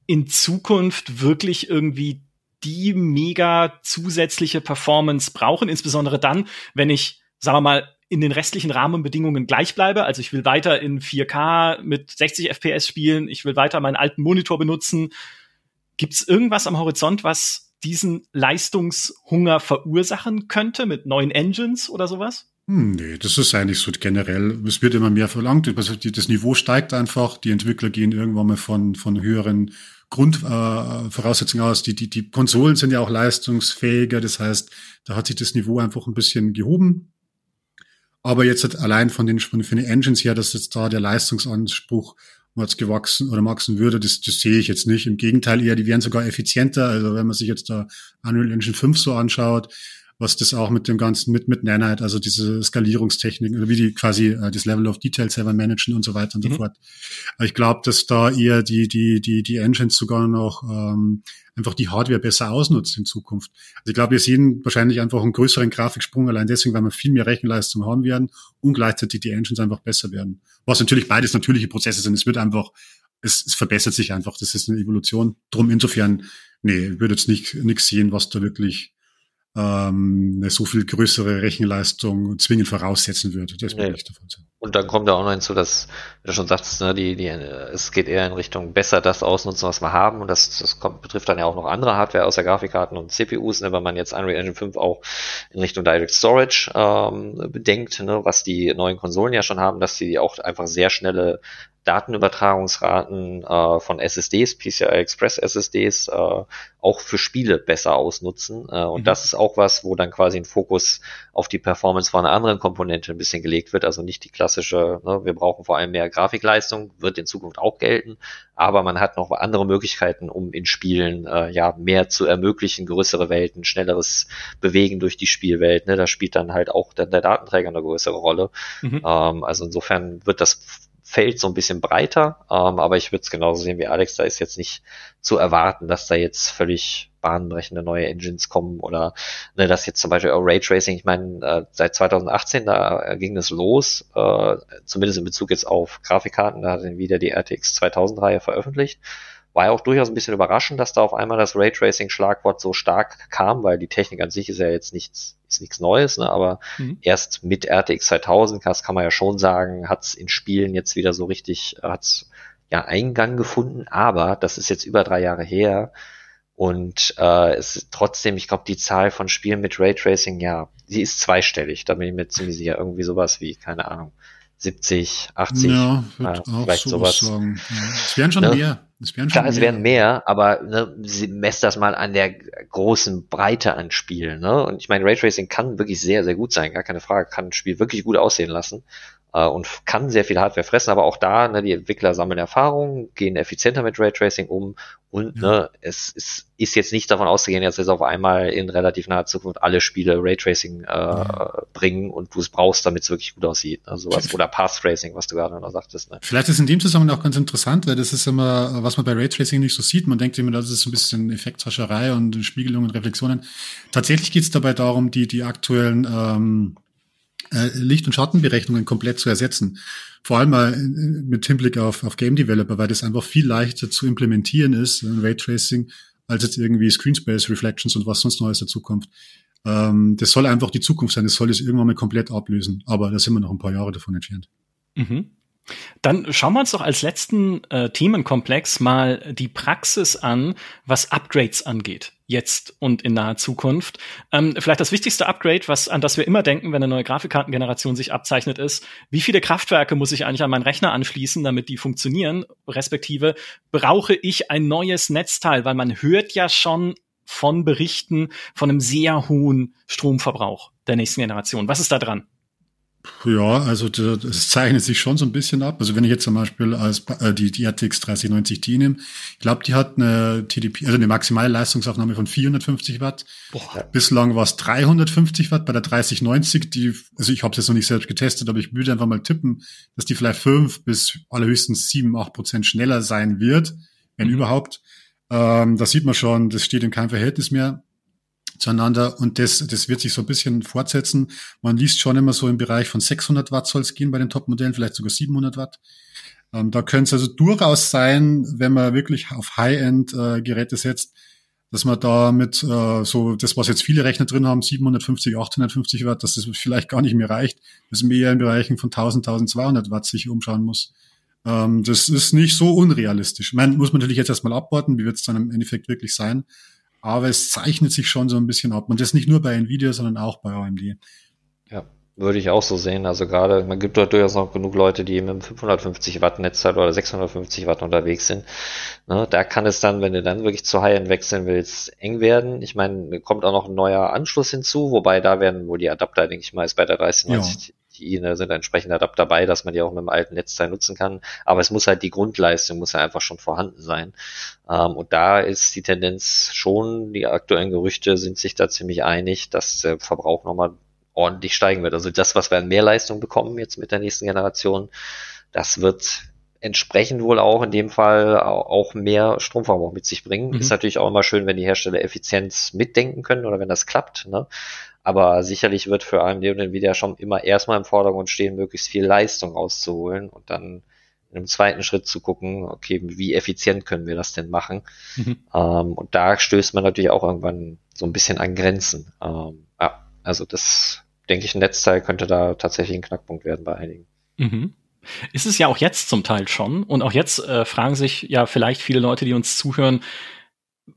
in Zukunft wirklich irgendwie die mega zusätzliche Performance brauchen, insbesondere dann, wenn ich, sagen wir mal, in den restlichen Rahmenbedingungen gleich bleibe. Also ich will weiter in 4K mit 60 FPS spielen, ich will weiter meinen alten Monitor benutzen. Gibt es irgendwas am Horizont, was diesen Leistungshunger verursachen könnte mit neuen Engines oder sowas? Hm, nee, das ist eigentlich so generell. Es wird immer mehr verlangt. Also das Niveau steigt einfach. Die Entwickler gehen irgendwann mal von, von höheren Grundvoraussetzungen äh, aus. Die, die, die Konsolen sind ja auch leistungsfähiger. Das heißt, da hat sich das Niveau einfach ein bisschen gehoben. Aber jetzt allein von den, von den Engines her, dass jetzt da der Leistungsanspruch was gewachsen oder wachsen würde, das, das sehe ich jetzt nicht. Im Gegenteil eher, die wären sogar effizienter. Also wenn man sich jetzt da Unreal Engine 5 so anschaut, was das auch mit dem ganzen, mit, mit Nanite, also diese Skalierungstechniken, oder wie die quasi äh, das Level of Detail selber managen und so weiter und mhm. so fort. Ich glaube, dass da eher die, die, die, die Engines sogar noch ähm, einfach die Hardware besser ausnutzt in Zukunft. Also ich glaube, wir sehen wahrscheinlich einfach einen größeren Grafiksprung, allein deswegen, weil wir viel mehr Rechenleistung haben werden und gleichzeitig die Engines einfach besser werden. Was natürlich beides natürliche Prozesse sind. Es wird einfach, es, es verbessert sich einfach. Das ist eine Evolution. Drum insofern, nee, ich würde jetzt nicht nichts sehen, was da wirklich ähm, eine so viel größere Rechenleistung zwingend voraussetzen würde. Das nee. nicht davon sein. Und dann kommt da auch noch hinzu, dass, wie du schon sagst, ne, die, die, es geht eher in Richtung besser das ausnutzen, was wir haben. Und das, das kommt, betrifft dann ja auch noch andere Hardware außer Grafikkarten und CPUs, ne, wenn man jetzt Unreal Engine 5 auch in Richtung Direct Storage ähm, bedenkt, ne, was die neuen Konsolen ja schon haben, dass sie auch einfach sehr schnelle Datenübertragungsraten äh, von SSDs, PCI Express SSDs, äh, auch für Spiele besser ausnutzen. Äh, und mhm. das ist auch was, wo dann quasi ein Fokus auf die Performance von einer anderen Komponente ein bisschen gelegt wird. Also nicht die klassische, ne, wir brauchen vor allem mehr Grafikleistung, wird in Zukunft auch gelten, aber man hat noch andere Möglichkeiten, um in Spielen äh, ja mehr zu ermöglichen, größere Welten, schnelleres Bewegen durch die Spielwelt. Ne? Da spielt dann halt auch der, der Datenträger eine größere Rolle. Mhm. Ähm, also insofern wird das Feld so ein bisschen breiter, ähm, aber ich würde es genauso sehen wie Alex, da ist jetzt nicht zu erwarten, dass da jetzt völlig bahnbrechende neue Engines kommen oder ne, dass jetzt zum Beispiel auch Raytracing, ich meine, äh, seit 2018, da äh, ging es los, äh, zumindest in Bezug jetzt auf Grafikkarten, da hat wieder die RTX 2000 Reihe veröffentlicht war ja auch durchaus ein bisschen überraschend, dass da auf einmal das Raytracing-Schlagwort so stark kam, weil die Technik an sich ist ja jetzt nichts, ist nichts Neues, ne? aber mhm. erst mit RTX 2000, das kann man ja schon sagen, hat es in Spielen jetzt wieder so richtig, hat's ja Eingang gefunden, aber das ist jetzt über drei Jahre her und äh, es ist trotzdem, ich glaube, die Zahl von Spielen mit Raytracing, ja, die ist zweistellig, da bin ich mir ziemlich sicher, irgendwie sowas wie, keine Ahnung, 70, 80, ja, äh, vielleicht sowas. Sagen. Ja. Es wären schon ne? mehr. Es wären schon Klar, mehr. es wären mehr, aber ne, sie messt das mal an der großen Breite an Spielen. Ne? Und ich meine, Raytracing kann wirklich sehr, sehr gut sein, gar keine Frage, kann ein Spiel wirklich gut aussehen lassen äh, und kann sehr viel Hardware fressen, aber auch da, ne, die Entwickler sammeln Erfahrung, gehen effizienter mit Raytracing um und ja. ne, es, es ist jetzt nicht davon auszugehen, dass jetzt auf einmal in relativ naher Zukunft alle Spiele Raytracing äh, ja. bringen und du es brauchst, damit es wirklich gut aussieht. Ne, sowas. Oder Path Tracing, was du gerade noch sagtest. Ne. Vielleicht ist in dem Zusammenhang auch ganz interessant, weil das ist immer, was man bei Raytracing nicht so sieht. Man denkt immer, das ist ein bisschen Effekthascherei und Spiegelung und Reflexionen. Tatsächlich geht es dabei darum, die, die aktuellen ähm, äh, Licht- und Schattenberechnungen komplett zu ersetzen. Vor allem mal mit Hinblick auf, auf Game Developer, weil das einfach viel leichter zu implementieren ist, Raytracing, als jetzt irgendwie Screenspace Reflections und was sonst Neues dazukommt. Ähm, das soll einfach die Zukunft sein. Das soll es irgendwann mal komplett ablösen. Aber da sind wir noch ein paar Jahre davon entfernt. Mhm. Dann schauen wir uns doch als letzten äh, Themenkomplex mal die Praxis an, was Upgrades angeht, jetzt und in naher Zukunft. Ähm, vielleicht das wichtigste Upgrade, was an das wir immer denken, wenn eine neue Grafikkartengeneration sich abzeichnet, ist, wie viele Kraftwerke muss ich eigentlich an meinen Rechner anschließen, damit die funktionieren? Respektive brauche ich ein neues Netzteil, weil man hört ja schon von Berichten von einem sehr hohen Stromverbrauch der nächsten Generation. Was ist da dran? Ja, also das zeichnet sich schon so ein bisschen ab. Also wenn ich jetzt zum Beispiel als äh, die, die RTX 3090 Ti nehme, ich glaube, die hat eine TDP, also eine maximale Leistungsaufnahme von 450 Watt. Boah. Bislang war es 350 Watt bei der 3090. Die, also ich habe es jetzt noch nicht selbst getestet, aber ich würde einfach mal tippen, dass die vielleicht fünf bis allerhöchstens sieben, acht Prozent schneller sein wird, wenn mhm. überhaupt. Ähm, da sieht man schon, das steht in keinem Verhältnis mehr zueinander und das, das wird sich so ein bisschen fortsetzen. Man liest schon immer so im Bereich von 600 Watt soll es gehen bei den Top-Modellen, vielleicht sogar 700 Watt. Ähm, da könnte es also durchaus sein, wenn man wirklich auf High-End-Geräte äh, setzt, dass man da mit äh, so das, was jetzt viele Rechner drin haben, 750, 850 Watt, dass das vielleicht gar nicht mehr reicht, dass man eher in Bereichen von 1000, 1200 Watt sich umschauen muss. Ähm, das ist nicht so unrealistisch. Man muss man natürlich jetzt erstmal abwarten, wie wird es dann im Endeffekt wirklich sein aber es zeichnet sich schon so ein bisschen ab. Und das nicht nur bei Nvidia, sondern auch bei AMD. Ja, würde ich auch so sehen. Also gerade, man gibt dort durchaus noch genug Leute, die mit einem 550 Watt Netzteil oder 650 Watt unterwegs sind. Ne, da kann es dann, wenn du dann wirklich zu High-End wechseln willst, eng werden. Ich meine, kommt auch noch ein neuer Anschluss hinzu, wobei da werden wohl die Adapter, denke ich mal, ist bei der 3090 ja die da sind entsprechend Adapter dabei, dass man die auch mit dem alten Netzteil nutzen kann. Aber es muss halt die Grundleistung muss ja einfach schon vorhanden sein. Ähm, und da ist die Tendenz schon, die aktuellen Gerüchte sind sich da ziemlich einig, dass der Verbrauch nochmal ordentlich steigen wird. Also das, was wir an Mehrleistung bekommen jetzt mit der nächsten Generation, das wird entsprechend wohl auch in dem Fall auch mehr Stromverbrauch mit sich bringen. Mhm. Ist natürlich auch immer schön, wenn die Hersteller Effizienz mitdenken können oder wenn das klappt. Ne? Aber sicherlich wird für AMD und Nvidia schon immer erstmal im Vordergrund stehen, möglichst viel Leistung auszuholen und dann im zweiten Schritt zu gucken, okay, wie effizient können wir das denn machen? Mhm. Ähm, und da stößt man natürlich auch irgendwann so ein bisschen an Grenzen. Ähm, ja, also das, denke ich, ein Netzteil könnte da tatsächlich ein Knackpunkt werden bei einigen. Mhm. Ist es ja auch jetzt zum Teil schon. Und auch jetzt äh, fragen sich ja vielleicht viele Leute, die uns zuhören,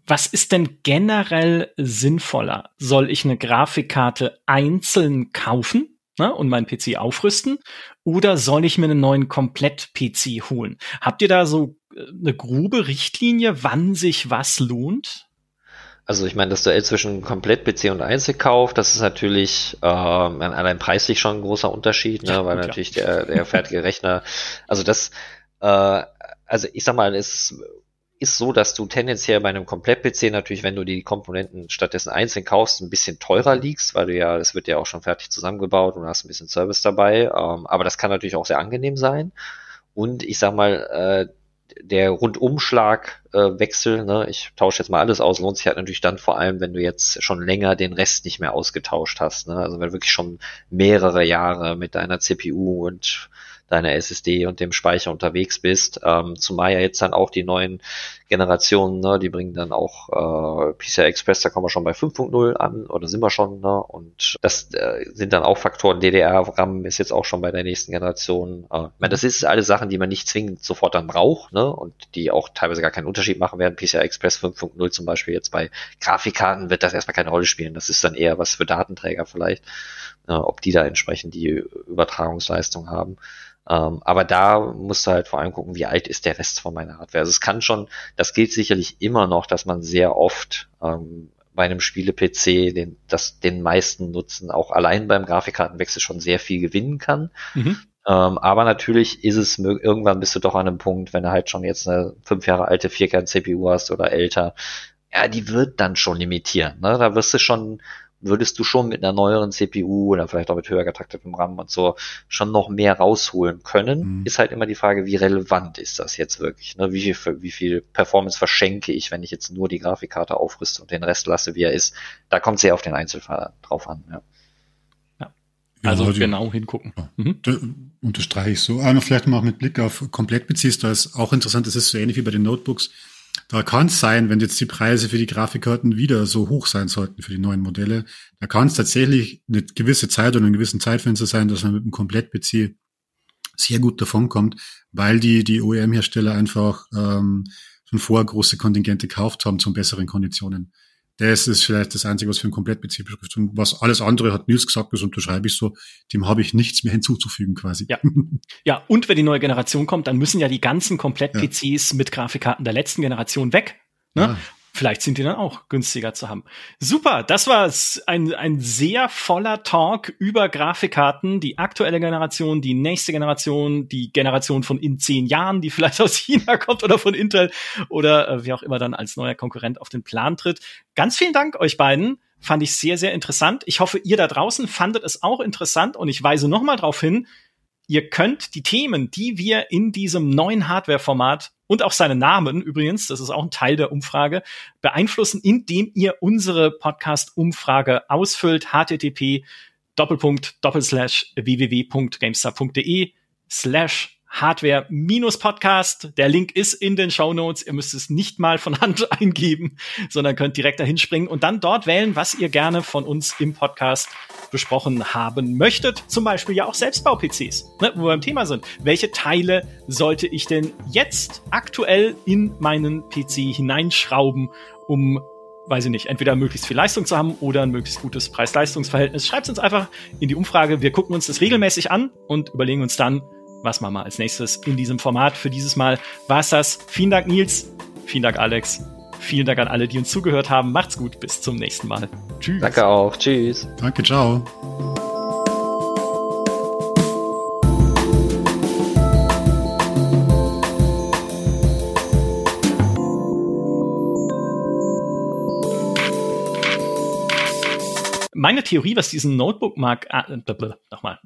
was ist denn generell sinnvoller? Soll ich eine Grafikkarte einzeln kaufen ne, und meinen PC aufrüsten? Oder soll ich mir einen neuen Komplett-PC holen? Habt ihr da so äh, eine grobe Richtlinie, wann sich was lohnt? Also ich meine, das Duell zwischen Komplett-PC und Einzelkauf, das ist natürlich äh, allein preislich schon ein großer Unterschied, ne, ja, weil natürlich der, der fertige Rechner, also das, äh, also ich sag mal, es ist so, dass du tendenziell bei einem Komplett-PC natürlich, wenn du die Komponenten stattdessen einzeln kaufst, ein bisschen teurer liegst, weil du ja, es wird ja auch schon fertig zusammengebaut und hast ein bisschen Service dabei. Ähm, aber das kann natürlich auch sehr angenehm sein. Und ich sag mal, äh, der Rundumschlagwechsel, äh, ne, ich tausche jetzt mal alles aus, lohnt sich halt natürlich dann vor allem, wenn du jetzt schon länger den Rest nicht mehr ausgetauscht hast. Ne? Also wenn du wirklich schon mehrere Jahre mit deiner CPU und deiner SSD und dem Speicher unterwegs bist. Ähm, zumal ja jetzt dann auch die neuen Generationen, ne, die bringen dann auch äh, PCI Express, da kommen wir schon bei 5.0 an oder sind wir schon, ne? Und das äh, sind dann auch Faktoren, DDR-RAM ist jetzt auch schon bei der nächsten Generation. Äh, ich meine, das ist alles Sachen, die man nicht zwingend sofort dann braucht, ne? Und die auch teilweise gar keinen Unterschied machen werden. PCI Express 5.0 zum Beispiel jetzt bei Grafikkarten wird das erstmal keine Rolle spielen. Das ist dann eher was für Datenträger vielleicht, äh, ob die da entsprechend die Übertragungsleistung haben. Ähm, aber da musst du halt vor allem gucken, wie alt ist der Rest von meiner Hardware. Also es kann schon, das gilt sicherlich immer noch, dass man sehr oft ähm, bei einem Spiele-PC den, das, den meisten Nutzen auch allein beim Grafikkartenwechsel schon sehr viel gewinnen kann. Mhm. Ähm, aber natürlich ist es, irgendwann bist du doch an einem Punkt, wenn du halt schon jetzt eine fünf Jahre alte Vierkern-CPU hast oder älter, ja, die wird dann schon limitieren. Ne? Da wirst du schon würdest du schon mit einer neueren CPU oder vielleicht auch mit höher getaktetem RAM und so schon noch mehr rausholen können. Mhm. Ist halt immer die Frage, wie relevant ist das jetzt wirklich? Ne? Wie, viel, wie viel Performance verschenke ich, wenn ich jetzt nur die Grafikkarte aufrüste und den Rest lasse, wie er ist? Da kommt es sehr auf den Einzelfall drauf an. Ja. Also ja, genau hingucken. Ja, mhm. Unterstreiche ich so. Aber vielleicht mal mit Blick auf Komplettbeziehst, da ist auch interessant, das ist so ähnlich wie bei den Notebooks. Da kann es sein, wenn jetzt die Preise für die Grafikkarten wieder so hoch sein sollten für die neuen Modelle, da kann es tatsächlich eine gewisse Zeit oder einen gewissen Zeitfenster sein, dass man mit einem Komplett-PC sehr gut davonkommt, weil die, die OEM-Hersteller einfach ähm, schon vorher große Kontingente gekauft haben zu besseren Konditionen. Das ist vielleicht das Einzige, was für ein Komplettbetrieb betrifft. Und was alles andere hat Nils gesagt, das unterschreibe ich so, dem habe ich nichts mehr hinzuzufügen quasi. Ja. ja, und wenn die neue Generation kommt, dann müssen ja die ganzen Komplett-PCs ja. mit Grafikkarten der letzten Generation weg. Ne? Ja. Vielleicht sind die dann auch günstiger zu haben. Super, das war ein, ein sehr voller Talk über Grafikkarten, die aktuelle Generation, die nächste Generation, die Generation von in zehn Jahren, die vielleicht aus China kommt oder von Intel oder äh, wie auch immer dann als neuer Konkurrent auf den Plan tritt. Ganz vielen Dank euch beiden. Fand ich sehr, sehr interessant. Ich hoffe, ihr da draußen fandet es auch interessant und ich weise nochmal darauf hin, Ihr könnt die Themen, die wir in diesem neuen Hardware-Format und auch seine Namen übrigens, das ist auch ein Teil der Umfrage, beeinflussen, indem ihr unsere Podcast-Umfrage ausfüllt. http www.gamestar.de slash Hardware-Podcast. Der Link ist in den Show Notes. Ihr müsst es nicht mal von Hand eingeben, sondern könnt direkt dahin springen und dann dort wählen, was ihr gerne von uns im Podcast besprochen haben möchtet. Zum Beispiel ja auch Selbstbau-PCs, ne, wo wir beim Thema sind. Welche Teile sollte ich denn jetzt aktuell in meinen PC hineinschrauben, um weiß ich nicht, entweder möglichst viel Leistung zu haben oder ein möglichst gutes Preis-Leistungs-Verhältnis. Schreibt uns einfach in die Umfrage. Wir gucken uns das regelmäßig an und überlegen uns dann, was machen wir als nächstes in diesem Format. Für dieses Mal war es das. Vielen Dank, Nils. Vielen Dank, Alex. Vielen Dank an alle, die uns zugehört haben. Macht's gut. Bis zum nächsten Mal. Tschüss. Danke auch. Tschüss. Danke. Ciao. Meine Theorie, was diesen Notebook mag, ah, nochmal,